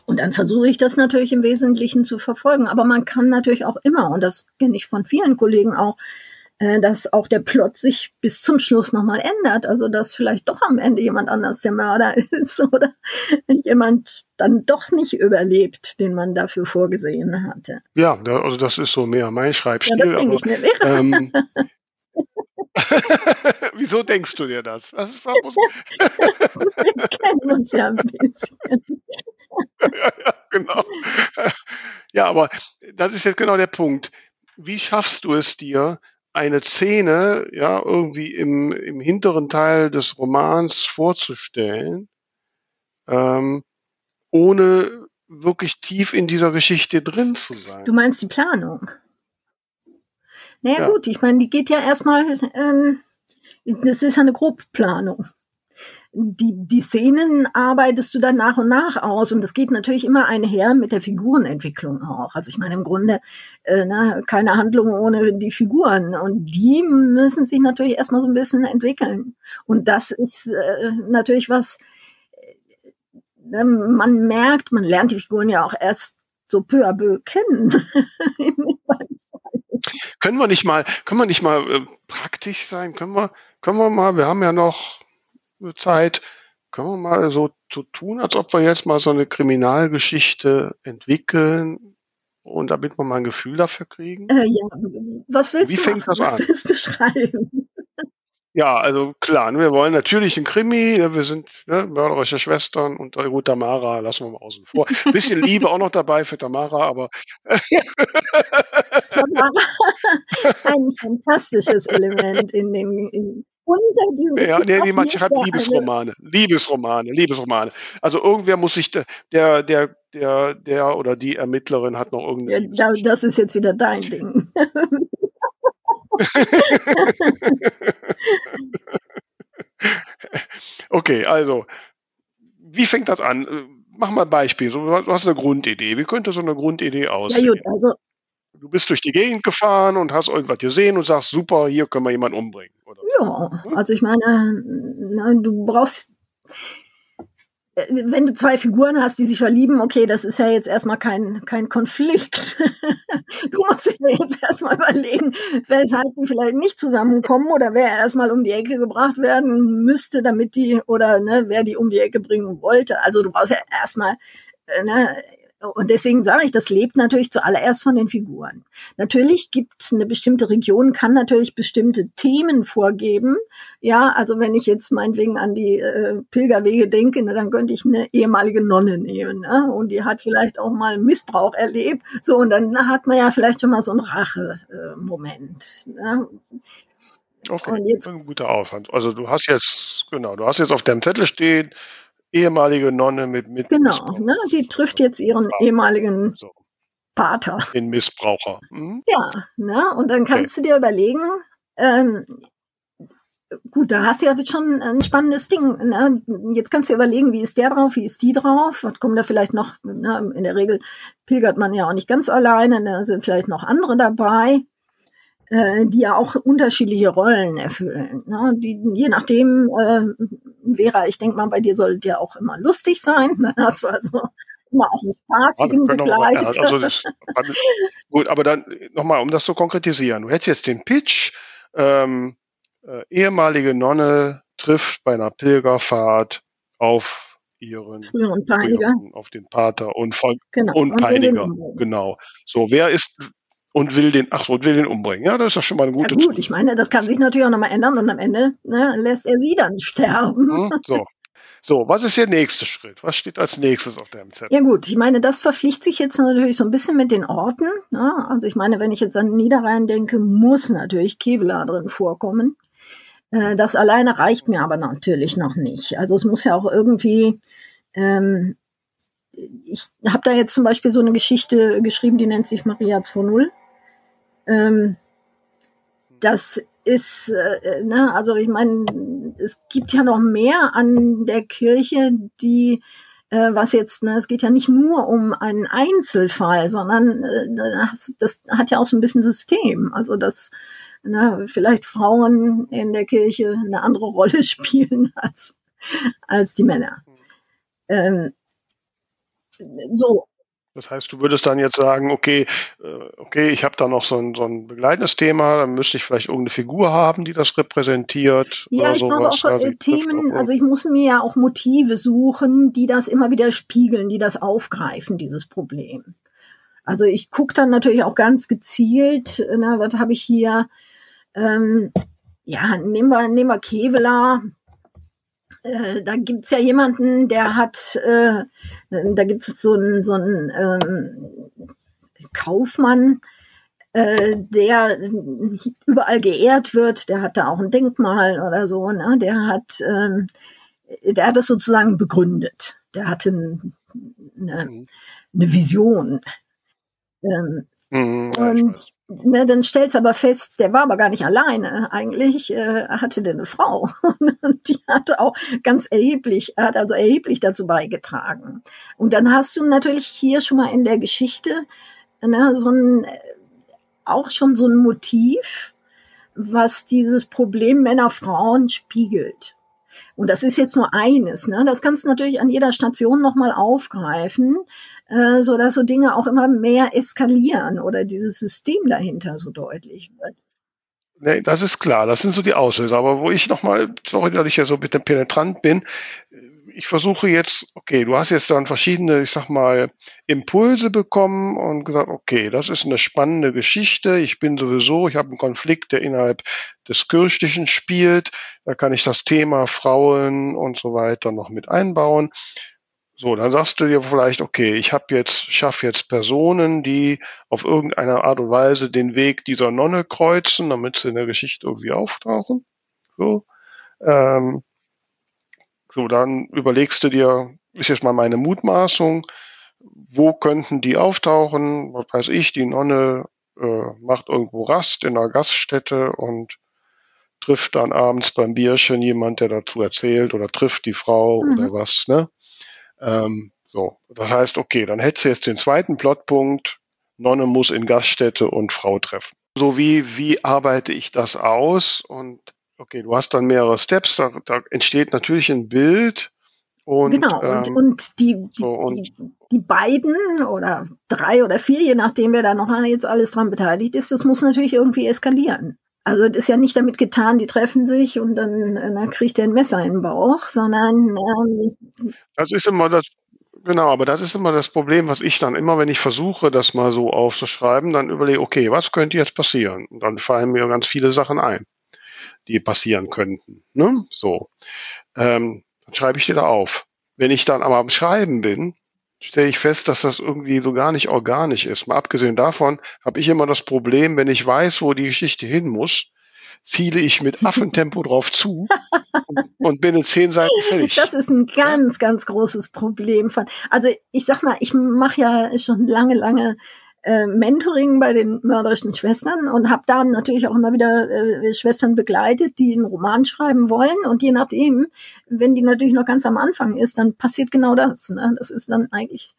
Und dann versuche ich das natürlich im Wesentlichen zu verfolgen. Aber man kann natürlich auch immer, und das kenne ich von vielen Kollegen auch, äh, dass auch der Plot sich bis zum Schluss nochmal ändert. Also dass vielleicht doch am Ende jemand anders der Mörder ist oder jemand dann doch nicht überlebt, den man dafür vorgesehen hatte. Ja, also das ist so mehr mein Schreibstil. Ja, das denke ich mir. Ähm, Wieso denkst du dir das? das war, Wir kennen uns ja ein bisschen. ja, ja, genau. Ja, aber das ist jetzt genau der Punkt. Wie schaffst du es dir, eine Szene ja irgendwie im, im hinteren Teil des Romans vorzustellen, ähm, ohne wirklich tief in dieser Geschichte drin zu sein. Du meinst die Planung? Naja ja. gut, ich meine, die geht ja erstmal, ähm, das ist ja eine Grobplanung die, die Szenen arbeitest du dann nach und nach aus und das geht natürlich immer einher mit der Figurenentwicklung auch. Also ich meine im Grunde äh, na, keine Handlung ohne die Figuren und die müssen sich natürlich erstmal so ein bisschen entwickeln und das ist äh, natürlich was, äh, man merkt, man lernt die Figuren ja auch erst so peu à peu kennen. können wir nicht mal, können wir nicht mal äh, praktisch sein? Können wir, können wir mal, wir haben ja noch Zeit, können wir mal so, so tun, als ob wir jetzt mal so eine Kriminalgeschichte entwickeln und damit wir mal ein Gefühl dafür kriegen? Äh, ja, was willst Wie du fängt machen? das was an? willst du schreiben? Ja, also klar, ne, wir wollen natürlich einen Krimi, ne, wir sind ne, mörderische Schwestern und äh, gut, Tamara lassen wir mal außen vor. Bisschen Liebe auch noch dabei für Tamara, aber Tamara, ein fantastisches Element in den in, unter diesem ja, nee, die manche schreibt eine Liebesromane, Liebesromane, Liebesromane. Also irgendwer muss sich der, der, der, der, der oder die Ermittlerin hat noch irgendeine ja, das ist jetzt wieder dein Ding. Okay, also, wie fängt das an? Äh, Mach mal ein Beispiel. So, du hast eine Grundidee. Wie könnte so eine Grundidee Ja aussehen? gut, also Du bist durch die Gegend gefahren und hast irgendwas gesehen und sagst, super, hier können wir jemanden umbringen. Oder? ja, also ich meine, na, du brauchst wenn du zwei Figuren hast, die sich verlieben, okay, das ist ja jetzt erstmal kein, kein Konflikt. du musst dir jetzt erstmal überlegen, weshalb die vielleicht nicht zusammenkommen oder wer erstmal um die Ecke gebracht werden müsste, damit die, oder ne, wer die um die Ecke bringen wollte. Also du brauchst ja erstmal, äh, ne, und deswegen sage ich, das lebt natürlich zuallererst von den Figuren. Natürlich gibt eine bestimmte Region, kann natürlich bestimmte Themen vorgeben. Ja, also wenn ich jetzt meinetwegen an die äh, Pilgerwege denke, ne, dann könnte ich eine ehemalige Nonne nehmen. Ne? Und die hat vielleicht auch mal Missbrauch erlebt. So, und dann hat man ja vielleicht schon mal so einen Rache-Moment. Ne? Okay, Und jetzt, ein guter Aufwand. Also du hast jetzt, genau, du hast jetzt auf deinem Zettel stehen, ehemalige Nonne mit, mit genau, ne, die trifft jetzt ihren ehemaligen So, Pater. den Missbraucher. Mhm. Ja, ne? Und dann kannst du dir überlegen, ähm, gut, da hast du ja jetzt schon ein spannendes Ding. Ne? Jetzt kannst du dir überlegen, wie ist der drauf, wie ist die drauf? Was kommt da vielleicht noch? Ne? In der Regel pilgert man ja auch nicht ganz alleine, da sind vielleicht noch andere dabei, äh, die ja auch unterschiedliche Rollen erfüllen. Ne? Die, je nachdem, äh, Vera, ich denke mal, bei dir sollte ja auch immer lustig sein. Dann hast du also immer auch einen spaßigen mal, ja, Begleiter. also das, gut, aber dann nochmal, um das zu konkretisieren. Du hättest jetzt den Pitch, ähm, äh, ehemalige Nonne trifft bei einer Pilgerfahrt auf ihren Früheren Peiniger. auf den Pater und, Vol- Genau. und Peiniger. Genau. So, wer ist und will den, ach so, und will den umbringen. Ja, das ist doch schon mal eine Ja gute gut, ich meine, das kann sich natürlich auch nochmal ändern und am Ende ne, lässt er sie dann sterben. Hm, So. So, was ist der nächste Schritt? Was steht als nächstes auf deinem Zettel? Ja gut, ich meine, das verpflichtet sich jetzt natürlich so ein bisschen mit den Orten. Ne? Also ich meine, wenn ich jetzt an Niederrhein denke, muss natürlich Kevela drin vorkommen. Äh, Das alleine reicht mir aber natürlich noch nicht. Also es muss ja auch irgendwie, ähm, ich habe da jetzt zum Beispiel so eine Geschichte geschrieben, die nennt sich Maria 2.0. Ähm, das ist, äh, ne, also ich meine, es gibt ja noch mehr an der Kirche, die, äh, was jetzt, ne, es geht ja nicht nur um einen Einzelfall, sondern äh, das, das hat ja auch so ein bisschen System. Also dass ne, vielleicht Frauen in der Kirche eine andere Rolle spielen als, als die Männer. Ähm, so, Das heißt, du würdest dann jetzt sagen, okay, äh, okay, ich habe da noch so ein, so ein begleitendes Thema, dann müsste ich vielleicht irgendeine Figur haben, die das repräsentiert Ja, oder ich brauche sowas. auch Also Themen, auch- also ich muss mir ja auch Motive suchen, die das immer wieder spiegeln, die das aufgreifen, dieses Problem. Also ich gucke dann natürlich auch ganz gezielt, na, was habe ich hier? Ähm, ja, nehmen wir, nehmen wir Kevela. Äh, da gibt's ja jemanden, der hat, äh, da gibt es so einen so einen, ähm, Kaufmann, äh, der überall geehrt wird, der hat da auch ein Denkmal oder so, ne? der hat, ähm, der hat das sozusagen begründet. Der hatte eine, eine Vision. Ähm, mhm, und ne, dann stellst aber fest, der war aber gar nicht alleine. Eigentlich äh, hatte der eine Frau. und die hatte auch ganz erheblich, hat also erheblich dazu beigetragen. Und dann hast du natürlich hier schon mal in der Geschichte ne, so ein auch schon so ein Motiv, was dieses Problem Männer-Frauen spiegelt. Und das ist jetzt nur eines. Ne? Das kannst du natürlich an jeder Station nochmal aufgreifen, äh, so dass so Dinge auch immer mehr eskalieren oder dieses System dahinter so deutlich wird. Nee, das ist klar. Das sind so die Auslöser. Aber wo ich nochmal, sorry, dass ich ja so mit dem penetrant bin, ich versuche jetzt, okay, du hast jetzt dann verschiedene, ich sag mal, Impulse bekommen und gesagt, okay, das ist eine spannende Geschichte. Ich bin sowieso, ich habe einen Konflikt, der innerhalb des Kirchlichen spielt. Da kann ich das Thema Frauen und so weiter noch mit einbauen. So, dann sagst du dir vielleicht, okay, ich habe jetzt, schaffe jetzt Personen, die auf irgendeine Art und Weise den Weg dieser Nonne kreuzen, damit sie in der Geschichte irgendwie auftauchen. So. Ähm, so, dann überlegst du dir, ist jetzt mal meine Mutmaßung, wo könnten die auftauchen? Was weiß ich, die Nonne äh, macht irgendwo Rast in einer Gaststätte und trifft dann abends beim Bierchen jemand, der dazu erzählt oder trifft die Frau mhm. oder was, ne? Ähm, so, das heißt, okay, dann hättest du jetzt den zweiten Plotpunkt, Nonne muss in Gaststätte und Frau treffen. So wie, wie arbeite ich das aus? Und Okay, du hast dann mehrere Steps, da, da entsteht natürlich ein Bild. Und, genau, und, ähm, und, die, die, so und die, die, beiden oder drei oder vier, je nachdem, wer da noch jetzt alles dran beteiligt ist, das muss natürlich irgendwie eskalieren. Also das ist ja nicht damit getan, die treffen sich und dann, dann kriegt er ein Messer in den Bauch, sondern ähm, das ist immer das, genau, aber das ist immer das Problem, was ich dann immer, wenn ich versuche, das mal so aufzuschreiben, dann überlege, okay, was könnte jetzt passieren? Und dann fallen mir ganz viele Sachen ein die passieren könnten. Ne? So, ähm, dann schreibe ich die da auf. Wenn ich dann aber am Schreiben bin, stelle ich fest, dass das irgendwie so gar nicht organisch ist. Mal abgesehen davon habe ich immer das Problem, wenn ich weiß, wo die Geschichte hin muss, ziele ich mit Affentempo drauf zu und, und bin in zehn Seiten fertig. Das ist ein ganz, ganz großes Problem von. Also ich sag mal, ich mache ja schon lange, lange äh, Mentoring bei den mörderischen Schwestern und habe da natürlich auch immer wieder äh, Schwestern begleitet, die einen Roman schreiben wollen. Und je nachdem, wenn die natürlich noch ganz am Anfang ist, dann passiert genau das. Ne? Das ist dann eigentlich,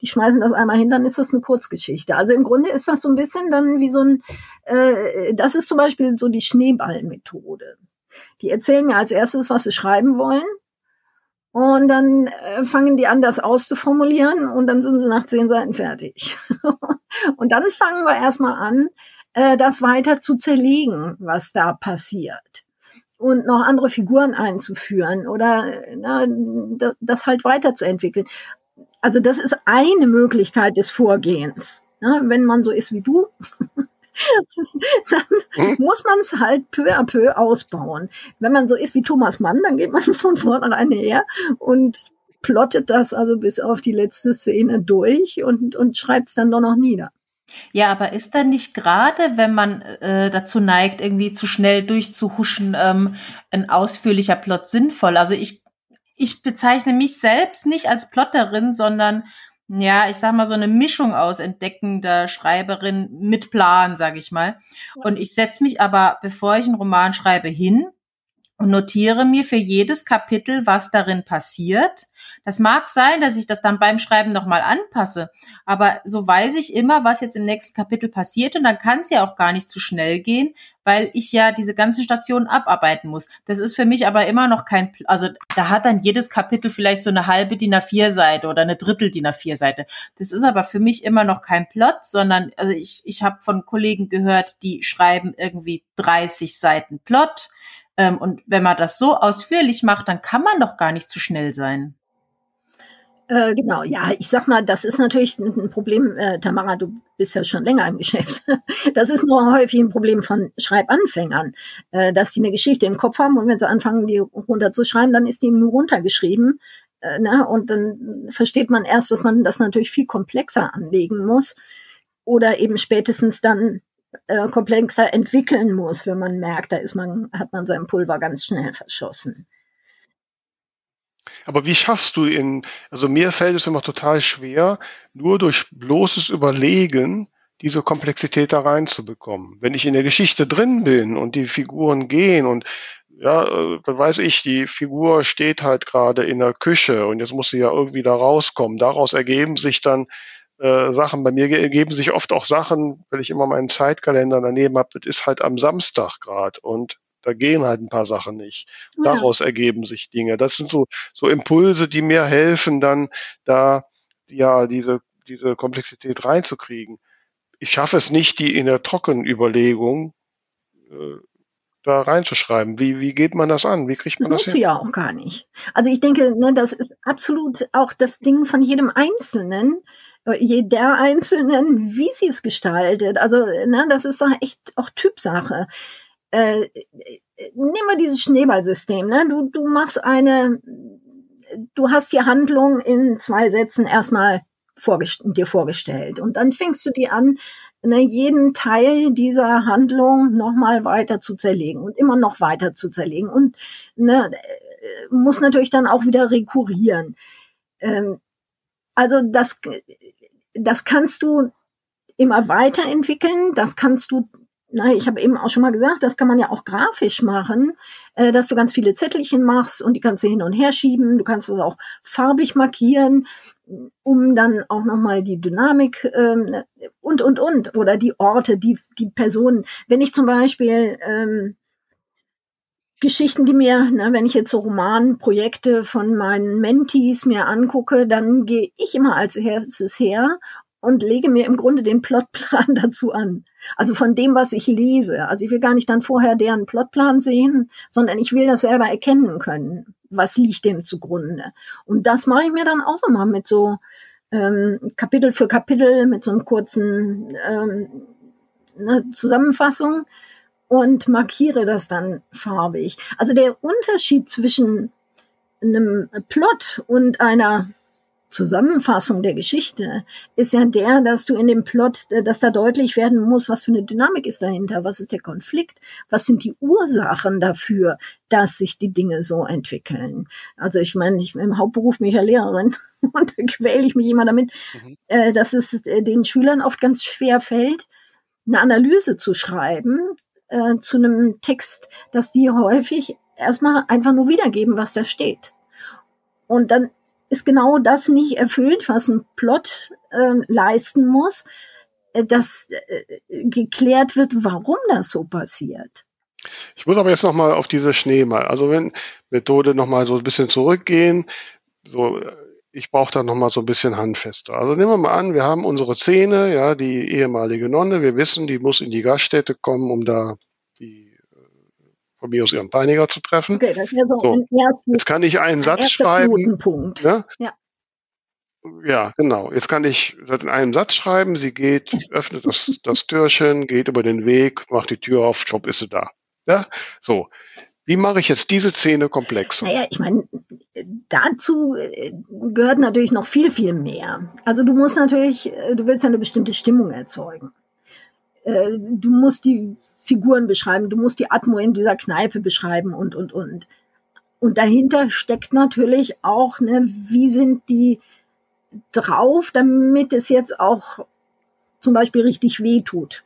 die schmeißen das einmal hin, dann ist das eine Kurzgeschichte. Also im Grunde ist das so ein bisschen dann wie so ein, äh, das ist zum Beispiel so die Schneeballmethode. Die erzählen mir als erstes, was sie schreiben wollen. Und dann äh, fangen die an, das auszuformulieren und dann sind sie nach zehn Seiten fertig. und dann fangen wir erstmal an, äh, das weiter zu zerlegen, was da passiert. Und noch andere Figuren einzuführen oder na, das halt weiterzuentwickeln. Also das ist eine Möglichkeit des Vorgehens. Na, wenn man so ist wie du, dann hm? muss man es halt peu à peu ausbauen. Wenn man so ist wie Thomas Mann, dann geht man von vornherein her und plottet das also bis auf die letzte Szene durch und, und schreibt es dann doch noch nieder. Ja, aber ist dann nicht gerade, wenn man äh, dazu neigt, irgendwie zu schnell durchzuhuschen, ähm, ein ausführlicher Plot sinnvoll? Also ich, ich bezeichne mich selbst nicht als Plotterin, sondern ja, ich sag mal so eine Mischung aus entdeckender Schreiberin mit Plan, sag ich mal. Und ich setze mich aber, bevor ich einen Roman schreibe, hin und notiere mir für jedes Kapitel, was darin passiert. Das mag sein, dass ich das dann beim Schreiben nochmal anpasse, aber so weiß ich immer, was jetzt im nächsten Kapitel passiert und dann kann es ja auch gar nicht zu schnell gehen, weil ich ja diese ganzen Stationen abarbeiten muss. Das ist für mich aber immer noch kein, also da hat dann jedes Kapitel vielleicht so eine halbe DIN A4-Seite oder eine Drittel DIN A4-Seite. Das ist aber für mich immer noch kein Plot, sondern, also ich, ich habe von Kollegen gehört, die schreiben irgendwie 30 Seiten Plot ähm, und wenn man das so ausführlich macht, dann kann man doch gar nicht zu schnell sein. Äh, genau, ja, ich sag mal, das ist natürlich ein Problem, äh, Tamara, du bist ja schon länger im Geschäft. Das ist nur häufig ein Problem von Schreibanfängern, äh, dass die eine Geschichte im Kopf haben und wenn sie anfangen, die runterzuschreiben, dann ist die nur runtergeschrieben. Äh, ne? Und dann versteht man erst, dass man das natürlich viel komplexer anlegen muss oder eben spätestens dann äh, komplexer entwickeln muss, wenn man merkt, da ist man, hat man sein Pulver ganz schnell verschossen. Aber wie schaffst du in, also mir fällt es immer total schwer, nur durch bloßes Überlegen diese Komplexität da reinzubekommen. Wenn ich in der Geschichte drin bin und die Figuren gehen und ja, äh, dann weiß ich, die Figur steht halt gerade in der Küche und jetzt muss sie ja irgendwie da rauskommen. Daraus ergeben sich dann äh, Sachen. Bei mir ergeben sich oft auch Sachen, weil ich immer meinen Zeitkalender daneben habe, das ist halt am Samstag gerade und da gehen halt ein paar Sachen nicht. Daraus ja. ergeben sich Dinge. Das sind so, so Impulse, die mir helfen, dann da ja diese, diese Komplexität reinzukriegen. Ich schaffe es nicht, die in der Trockenüberlegung äh, da reinzuschreiben. Wie, wie geht man das an? Wie kriegt man das, das hin? Das ja auch gar nicht. Also ich denke, ne, das ist absolut auch das Ding von jedem Einzelnen, jeder Einzelnen, wie sie es gestaltet. Also ne, das ist doch echt auch Typsache äh, nimm mal dieses Schneeballsystem, ne? Du, du machst eine, du hast die Handlung in zwei Sätzen erstmal vorgest dir vorgestellt. Und dann fängst du die an, ne, jeden Teil dieser Handlung nochmal weiter zu zerlegen und immer noch weiter zu zerlegen. Und ne, muss natürlich dann auch wieder rekurrieren. Ähm, also das, das kannst du immer weiterentwickeln, das kannst du na, ich habe eben auch schon mal gesagt, das kann man ja auch grafisch machen, äh, dass du ganz viele Zettelchen machst und die kannst du hin und her schieben. Du kannst es auch farbig markieren, um dann auch nochmal die Dynamik ähm, und, und, und. Oder die Orte, die, die Personen. Wenn ich zum Beispiel ähm, Geschichten, die mir, na, wenn ich jetzt so Romanprojekte von meinen Mentees mir angucke, dann gehe ich immer als erstes her und lege mir im Grunde den Plotplan dazu an. Also von dem, was ich lese. Also ich will gar nicht dann vorher deren Plotplan sehen, sondern ich will das selber erkennen können. Was liegt dem zugrunde? Und das mache ich mir dann auch immer mit so ähm, Kapitel für Kapitel, mit so einem kurzen ähm, ne, Zusammenfassung und markiere das dann farbig. Also der Unterschied zwischen einem Plot und einer Zusammenfassung der Geschichte ist ja der, dass du in dem Plot, äh, dass da deutlich werden muss, was für eine Dynamik ist dahinter, was ist der Konflikt, was sind die Ursachen dafür, dass sich die Dinge so entwickeln. Also ich meine, ich im Hauptberuf bin ich ja Lehrerin und da quäle ich mich immer damit, mhm. äh, dass es äh, den Schülern oft ganz schwer fällt, eine Analyse zu schreiben äh, zu einem Text, dass die häufig erstmal einfach nur wiedergeben, was da steht. Und dann ist genau das nicht erfüllt, was ein Plot äh, leisten muss, äh, dass äh, geklärt wird, warum das so passiert. Ich muss aber jetzt nochmal auf diese Schneemal, also wenn Methode nochmal so ein bisschen zurückgehen, so ich brauche da nochmal so ein bisschen handfester. Also nehmen wir mal an, wir haben unsere Szene, ja, die ehemalige Nonne, wir wissen, die muss in die Gaststätte kommen, um da die von mir aus ihren Peiniger zu treffen. Okay, das wäre so, so. Ein ersten, Jetzt kann ich einen Satz schreiben. Ne? Ja. Ja, genau. Jetzt kann ich in einem Satz schreiben, sie geht, öffnet das, das Türchen, geht über den Weg, macht die Tür auf, Job ist sie da. Ja, so. Wie mache ich jetzt diese Szene komplexer? Naja, ich meine, dazu äh, gehört natürlich noch viel, viel mehr. Also du musst natürlich, äh, du willst ja eine bestimmte Stimmung erzeugen. Äh, du musst die Figuren beschreiben, du musst die Atmo in dieser Kneipe beschreiben und, und, und. Und dahinter steckt natürlich auch, ne, wie sind die drauf, damit es jetzt auch zum Beispiel richtig weh tut.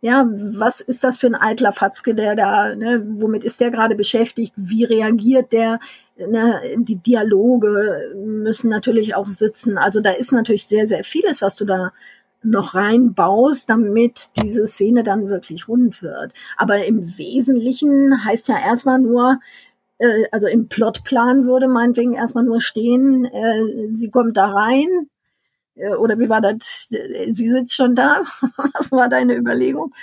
Ja, was ist das für ein eitler Fatzke, der da, ne, womit ist der gerade beschäftigt? Wie reagiert der? Ne, die Dialoge müssen natürlich auch sitzen. Also da ist natürlich sehr, sehr vieles, was du da noch reinbaust, damit diese Szene dann wirklich rund wird. Aber im Wesentlichen heißt ja erstmal nur, äh, also im Plotplan würde meinetwegen erstmal nur stehen, äh, sie kommt da rein. Äh, oder wie war das? Sie sitzt schon da. Was war deine Überlegung?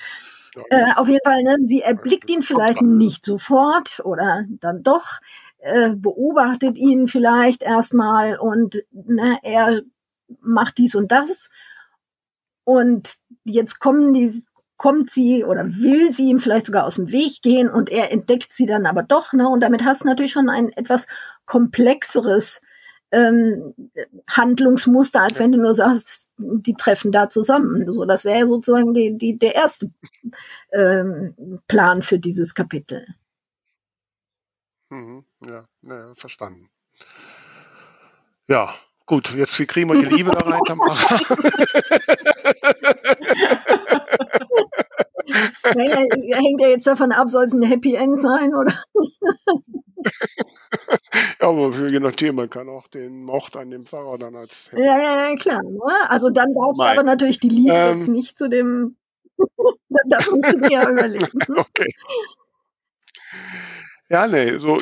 Äh, auf jeden Fall, ne, sie erblickt ihn vielleicht nicht sofort oder dann doch, äh, beobachtet ihn vielleicht erstmal und ne, er macht dies und das. Und jetzt kommen die, kommt sie oder will sie ihm vielleicht sogar aus dem Weg gehen und er entdeckt sie dann aber doch. Ne? Und damit hast du natürlich schon ein etwas komplexeres ähm, Handlungsmuster, als wenn du nur sagst, die treffen da zusammen. So, das wäre sozusagen die, die, der erste ähm, Plan für dieses Kapitel. Mhm, ja, ja, verstanden. Ja, gut, jetzt wie kriegen wir die Liebe da rein, Tamara? naja, hängt ja jetzt davon ab, soll es ein Happy End sein, oder? ja, aber je nachdem, man kann auch den Mord an dem Pfarrer dann als. Ja, ja, ja, klar. Ne? Also dann darfst Nein. du aber natürlich die Liebe ähm, jetzt nicht zu dem. das musst du dir ja überlegen. okay. Ja, nee, so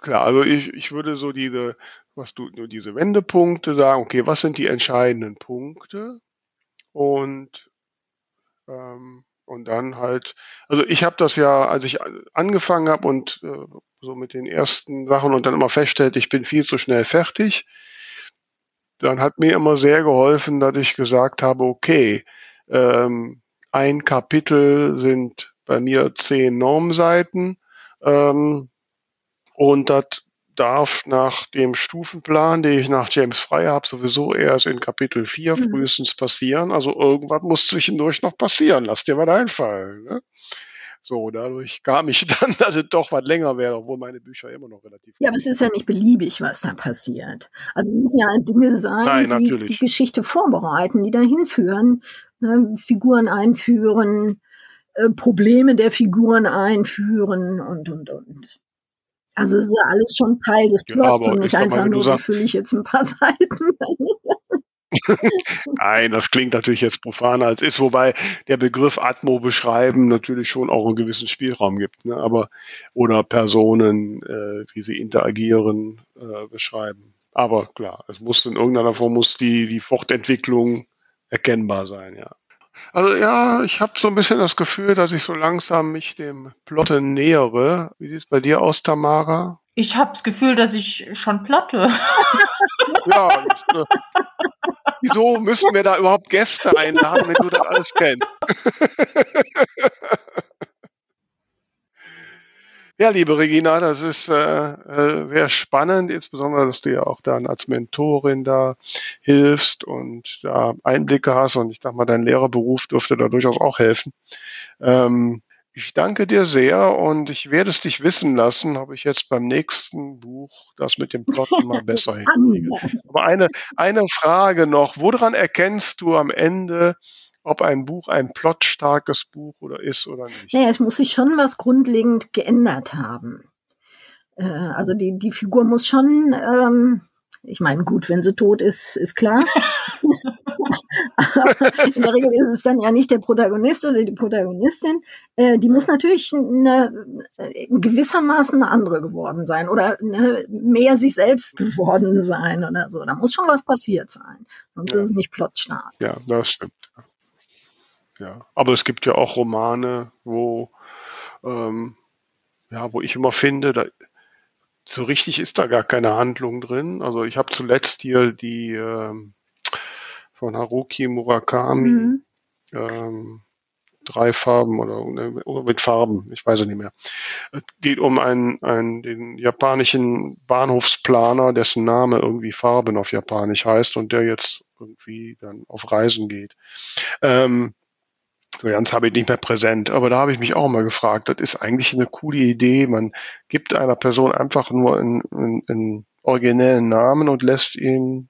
klar, also ich, ich würde so diese, was du, diese Wendepunkte sagen, okay, was sind die entscheidenden Punkte? Und ähm, und dann halt, also ich habe das ja, als ich angefangen habe und äh, so mit den ersten Sachen und dann immer feststellte, ich bin viel zu schnell fertig, dann hat mir immer sehr geholfen, dass ich gesagt habe, okay, ähm, ein Kapitel sind bei mir zehn Normseiten ähm, und das darf nach dem Stufenplan, den ich nach James Frey habe, sowieso erst in Kapitel 4 mhm. frühestens passieren. Also irgendwas muss zwischendurch noch passieren. Lass dir was einfallen. Ne? So, dadurch kam ich dann, dass es doch was länger wäre, obwohl meine Bücher immer noch relativ. Ja, aber es ist ja nicht beliebig, was da passiert. Also es müssen ja Dinge sein, Nein, die die Geschichte vorbereiten, die dahin führen, ne? Figuren einführen, äh, Probleme der Figuren einführen und, und, und. Also es ist ja alles schon Teil des Plots ja, und nicht einfach nur, so fülle ich jetzt ein paar Seiten. Nein, das klingt natürlich jetzt profaner als ist, wobei der Begriff Atmo beschreiben natürlich schon auch einen gewissen Spielraum gibt, ne? aber oder Personen, äh, wie sie interagieren, äh, beschreiben. Aber klar, es muss in irgendeiner Form muss die die Fortentwicklung erkennbar sein, ja. Also ja, ich habe so ein bisschen das Gefühl, dass ich so langsam mich dem Plotte nähere. Wie sieht es bei dir aus, Tamara? Ich habe das Gefühl, dass ich schon plotte. ja, das, äh, wieso müssen wir da überhaupt Gäste einladen, wenn du das alles kennst? Ja, liebe Regina, das ist äh, äh, sehr spannend, insbesondere, dass du ja auch dann als Mentorin da hilfst und da Einblicke hast und ich dachte mal, dein Lehrerberuf dürfte da durchaus auch helfen. Ähm, ich danke dir sehr und ich werde es dich wissen lassen, ob ich jetzt beim nächsten Buch das mit dem Plot mal besser hinkriege. Aber eine, eine Frage noch. Woran erkennst du am Ende, ob ein Buch ein plotstarkes Buch oder ist oder nicht. Naja, es muss sich schon was grundlegend geändert haben. Äh, also die, die Figur muss schon, ähm, ich meine, gut, wenn sie tot ist, ist klar. in der Regel ist es dann ja nicht der Protagonist oder die Protagonistin. Äh, die muss natürlich eine, gewissermaßen eine andere geworden sein oder eine, mehr sich selbst geworden sein oder so. Da muss schon was passiert sein. Sonst ja. ist es nicht plotstark. Ja, das stimmt. Ja, aber es gibt ja auch Romane, wo, ähm, ja, wo ich immer finde, da, so richtig ist da gar keine Handlung drin. Also ich habe zuletzt hier die ähm, von Haruki Murakami mhm. ähm, drei Farben oder, oder mit Farben, ich weiß es nicht mehr. Es geht um einen, einen den japanischen Bahnhofsplaner, dessen Name irgendwie Farben auf Japanisch heißt und der jetzt irgendwie dann auf Reisen geht. Ähm, so ganz habe ich nicht mehr präsent, aber da habe ich mich auch mal gefragt, das ist eigentlich eine coole Idee. Man gibt einer Person einfach nur einen, einen, einen originellen Namen und lässt ihn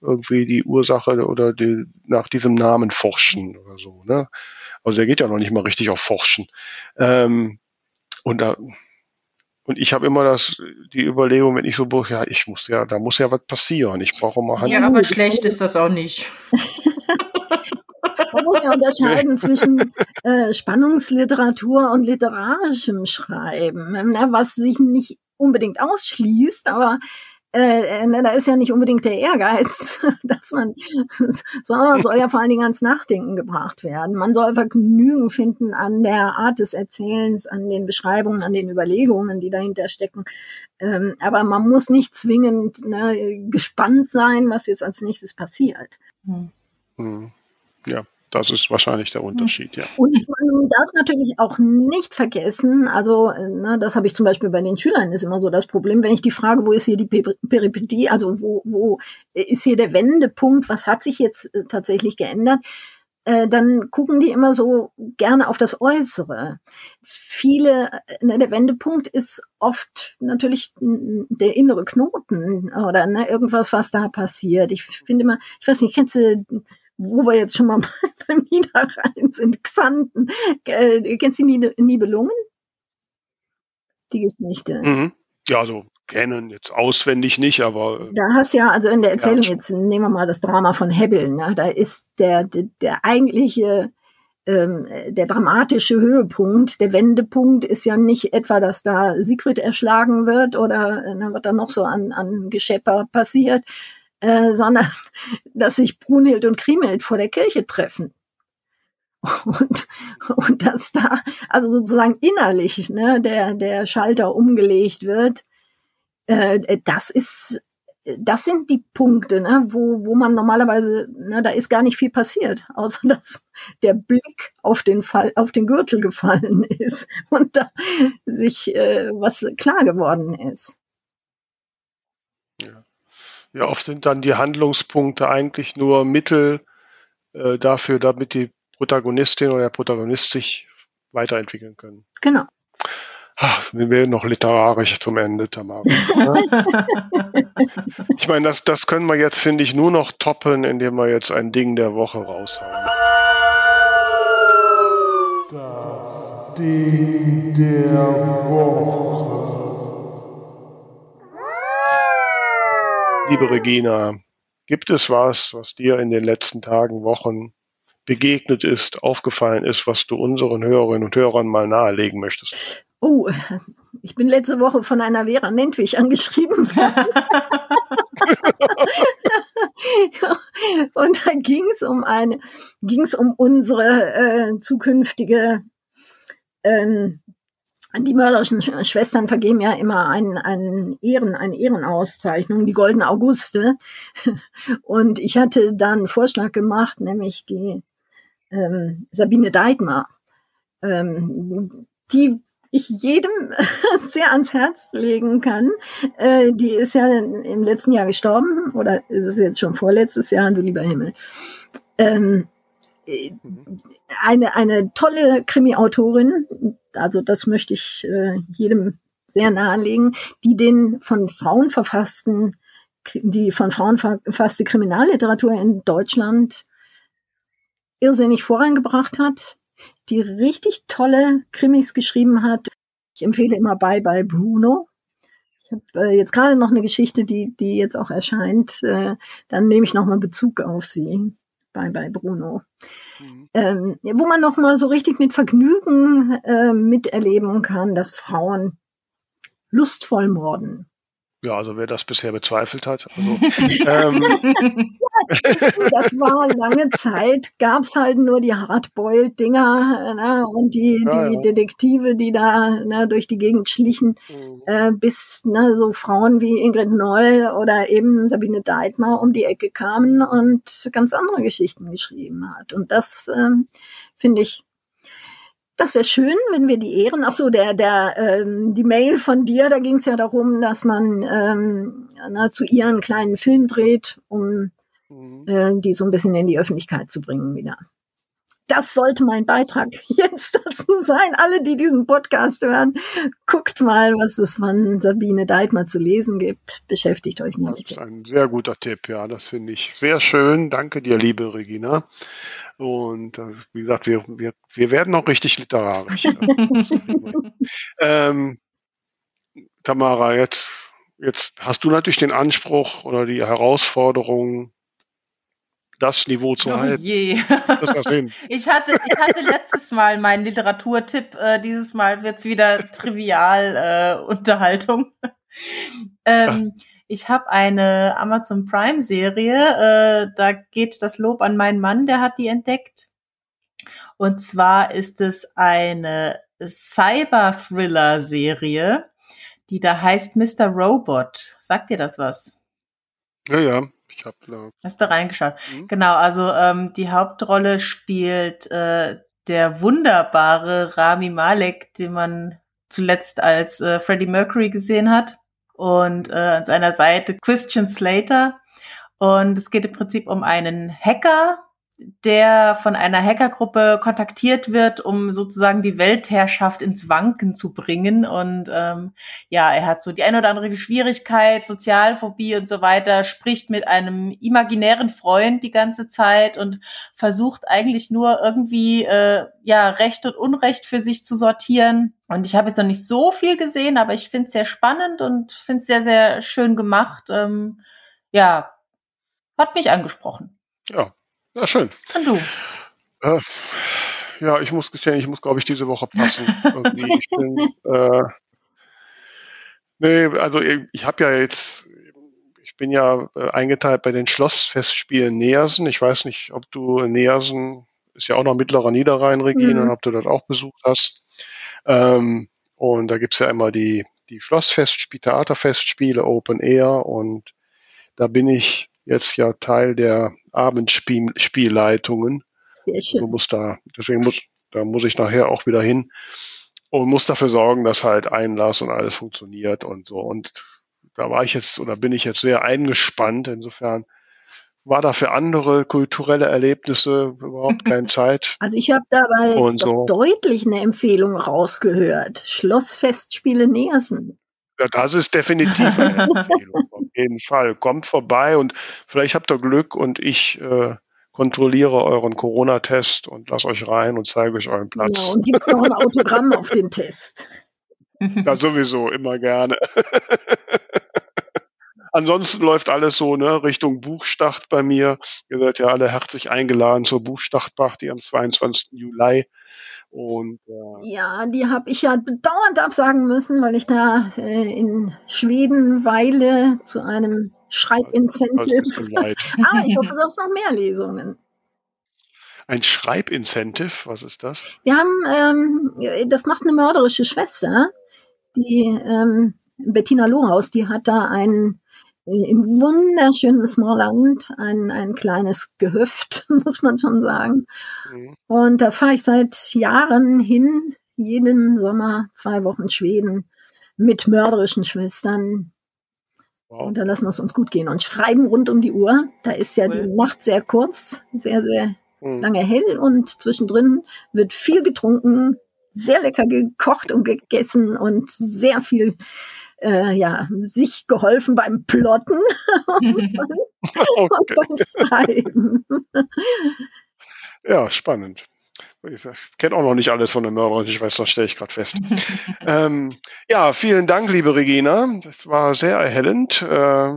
irgendwie die Ursache oder die, nach diesem Namen forschen oder so. Ne? Also er geht ja noch nicht mal richtig auf Forschen. Ähm, und da und ich habe immer das die Überlegung, wenn ich so buch, ja, ich muss ja, da muss ja was passieren. Ich brauche mal Hand. Ja, aber schlecht ist das auch nicht. Man muss ja unterscheiden zwischen äh, Spannungsliteratur und literarischem Schreiben, ne, was sich nicht unbedingt ausschließt, aber äh, ne, da ist ja nicht unbedingt der Ehrgeiz, dass man, sondern man soll ja vor allen Dingen ans Nachdenken gebracht werden. Man soll Vergnügen finden an der Art des Erzählens, an den Beschreibungen, an den Überlegungen, die dahinter stecken. Ähm, aber man muss nicht zwingend ne, gespannt sein, was jetzt als nächstes passiert. Hm. Ja, das ist wahrscheinlich der Unterschied, ja. Und man darf natürlich auch nicht vergessen, also ne, das habe ich zum Beispiel bei den Schülern ist immer so das Problem, wenn ich die Frage, wo ist hier die Peripetie, also wo, wo ist hier der Wendepunkt, was hat sich jetzt äh, tatsächlich geändert, äh, dann gucken die immer so gerne auf das Äußere. Viele, ne, der Wendepunkt ist oft natürlich der innere Knoten oder ne, irgendwas, was da passiert. Ich finde immer, ich weiß nicht, kennst du wo wir jetzt schon mal beim Niederrhein sind, Xanten. Äh, kennst du die Nibelungen? Die Geschichte. Mhm. Ja, also kennen jetzt auswendig nicht, aber. Äh, da hast ja, also in der Erzählung, jetzt nehmen wir mal das Drama von Hebbel, ne? da ist der, der, der eigentliche, ähm, der dramatische Höhepunkt, der Wendepunkt ist ja nicht etwa, dass da Siegfried erschlagen wird oder äh, was da noch so an, an Geschepper passiert, äh, sondern dass sich Brunhild und Kriemhild vor der Kirche treffen. Und, und dass da also sozusagen innerlich ne, der, der Schalter umgelegt wird, äh, das ist, das sind die Punkte, ne, wo, wo man normalerweise, ne, da ist gar nicht viel passiert, außer dass der Blick auf den Fall, auf den Gürtel gefallen ist und da sich äh, was klar geworden ist. Ja, oft sind dann die Handlungspunkte eigentlich nur Mittel äh, dafür, damit die Protagonistin oder der Protagonist sich weiterentwickeln können. Genau. Ach, wir werden noch literarisch zum Ende, Tamara. Ich meine, das, das können wir jetzt, finde ich, nur noch toppen, indem wir jetzt ein Ding der Woche raushauen. Das Ding der Woche. Liebe Regina, gibt es was, was dir in den letzten Tagen, Wochen begegnet ist, aufgefallen ist, was du unseren Hörerinnen und Hörern mal nahelegen möchtest? Oh, ich bin letzte Woche von einer Vera Nentwich angeschrieben worden. und da ging es um eine, ging es um unsere äh, zukünftige ähm, die mörderischen Schwestern vergeben ja immer einen, einen Ehren, eine Ehrenauszeichnung, die Goldene Auguste. Und ich hatte dann einen Vorschlag gemacht, nämlich die ähm, Sabine Deitmar, ähm, die ich jedem sehr ans Herz legen kann. Äh, die ist ja im letzten Jahr gestorben, oder ist es jetzt schon vorletztes Jahr, du lieber Himmel. Ähm, eine, eine tolle Krimi-Autorin, also das möchte ich äh, jedem sehr nahelegen, die den von Frauen verfassten, die von Frauen verfasste Kriminalliteratur in Deutschland irrsinnig vorangebracht hat, die richtig tolle Krimis geschrieben hat. Ich empfehle immer Bye Bye Bruno. Ich habe äh, jetzt gerade noch eine Geschichte, die, die jetzt auch erscheint. Äh, dann nehme ich nochmal Bezug auf sie bei, bei Bruno. Mhm. Ähm, wo man noch mal so richtig mit Vergnügen äh, miterleben kann, dass Frauen lustvoll morden. Ja, also wer das bisher bezweifelt hat. Also, ähm. Das war lange Zeit, gab's halt nur die Hardboiled-Dinger ne, und die, ja, die ja. Detektive, die da ne, durch die Gegend schlichen, mhm. äh, bis ne, so Frauen wie Ingrid Noll oder eben Sabine Deitmar um die Ecke kamen und ganz andere Geschichten geschrieben hat. Und das äh, finde ich das wäre schön, wenn wir die Ehren. Ach so, der, der, ähm, die Mail von dir, da ging es ja darum, dass man ähm, na, zu ihr einen kleinen Film dreht, um mhm. äh, die so ein bisschen in die Öffentlichkeit zu bringen wieder. Das sollte mein Beitrag jetzt dazu sein. Alle, die diesen Podcast hören, guckt mal, was es von Sabine Deitmer zu lesen gibt. Beschäftigt euch mal. Das ist ein sehr guter Tipp, ja. Das finde ich sehr schön. Danke dir, liebe Regina. Und äh, wie gesagt, wir, wir, wir werden auch richtig literarisch. ähm, Tamara, jetzt, jetzt hast du natürlich den Anspruch oder die Herausforderung, das Niveau zu oh halten. Je. ich, hatte, ich hatte letztes Mal meinen Literaturtipp, äh, dieses Mal wird es wieder trivial äh, Unterhaltung. ähm, Ich habe eine Amazon Prime Serie, äh, da geht das Lob an meinen Mann, der hat die entdeckt. Und zwar ist es eine Cyber-Thriller-Serie, die da heißt Mr. Robot. Sagt dir das was? Ja, ja, ich habe da. Hast du reingeschaut? Mhm. Genau, also ähm, die Hauptrolle spielt äh, der wunderbare Rami Malek, den man zuletzt als äh, Freddie Mercury gesehen hat. Und äh, an seiner Seite Christian Slater. Und es geht im Prinzip um einen Hacker, der von einer Hackergruppe kontaktiert wird, um sozusagen die Weltherrschaft ins Wanken zu bringen. Und ähm, ja, er hat so die eine oder andere Schwierigkeit, Sozialphobie und so weiter, spricht mit einem imaginären Freund die ganze Zeit und versucht eigentlich nur irgendwie äh, ja Recht und Unrecht für sich zu sortieren. Und ich habe jetzt noch nicht so viel gesehen, aber ich finde es sehr spannend und finde es sehr, sehr schön gemacht. Ähm, ja, hat mich angesprochen. Ja, ja, schön. Und du? Äh, ja, ich muss gestehen, ich muss, glaube ich, diese Woche passen. Ich bin, äh, nee, also ich habe ja jetzt, ich bin ja äh, eingeteilt bei den Schlossfestspielen Neersen. Ich weiß nicht, ob du Neersen, ist ja auch noch mittlerer Niederrhein, Regine, mhm. ob du das auch besucht hast. Ähm, und da gibt's ja immer die, die Schlossfestspiele, Theaterfestspiele, Open Air und da bin ich jetzt ja Teil der Abendspielleitungen. Du musst da, deswegen muss, da muss ich nachher auch wieder hin und muss dafür sorgen, dass halt Einlass und alles funktioniert und so. Und da war ich jetzt oder bin ich jetzt sehr eingespannt. Insofern war da für andere kulturelle Erlebnisse überhaupt keine Zeit. Also ich habe dabei jetzt so. deutlich eine Empfehlung rausgehört. Schlossfestspiele Nersen. Das ist definitiv eine Empfehlung. Auf jeden Fall. Kommt vorbei und vielleicht habt ihr Glück und ich äh, kontrolliere euren Corona-Test und lasse euch rein und zeige euch euren Platz. Ja, und gibst noch ein Autogramm auf den Test. Ja, sowieso, immer gerne. Ansonsten läuft alles so, ne, Richtung Buchstart bei mir. Ihr seid ja alle herzlich eingeladen zur Buchstartparty am 22. Juli. Und, äh, ja, die habe ich ja dauernd absagen müssen, weil ich da äh, in Schweden weile zu einem Schreibincentive. ah, ich hoffe, du hast noch mehr Lesungen. Ein Schreibincentive, was ist das? Wir haben, ähm, das macht eine mörderische Schwester, die ähm, Bettina Lohaus, die hat da einen im wunderschönen Smallland, ein, ein kleines Gehöft, muss man schon sagen. Mhm. Und da fahre ich seit Jahren hin, jeden Sommer zwei Wochen Schweden mit mörderischen Schwestern. Wow. Und da lassen wir es uns gut gehen und schreiben rund um die Uhr. Da ist ja die Nacht sehr kurz, sehr, sehr mhm. lange hell und zwischendrin wird viel getrunken, sehr lecker gekocht und gegessen und sehr viel äh, ja, sich geholfen beim Plotten und, und beim Schreiben. Ja, spannend. Ich kenne auch noch nicht alles von der Mörderin, ich weiß, das stelle ich gerade fest. ähm, ja, vielen Dank, liebe Regina. Das war sehr erhellend. Äh,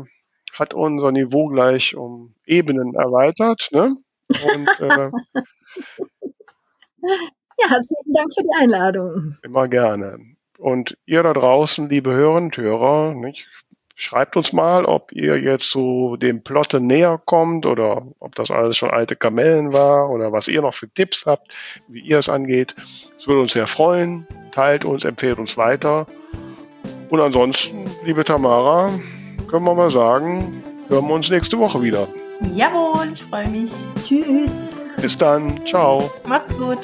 hat unser Niveau gleich um Ebenen erweitert. Ne? Und, äh, ja, herzlichen Dank für die Einladung. Immer gerne. Und ihr da draußen, liebe Hörer und Hörer, nicht? schreibt uns mal, ob ihr jetzt so dem Plotte näher kommt oder ob das alles schon alte Kamellen war oder was ihr noch für Tipps habt, wie ihr es angeht. Es würde uns sehr freuen. Teilt uns, empfehlt uns weiter. Und ansonsten, liebe Tamara, können wir mal sagen, hören wir uns nächste Woche wieder. Jawohl, ich freue mich. Tschüss. Bis dann. Ciao. Macht's gut.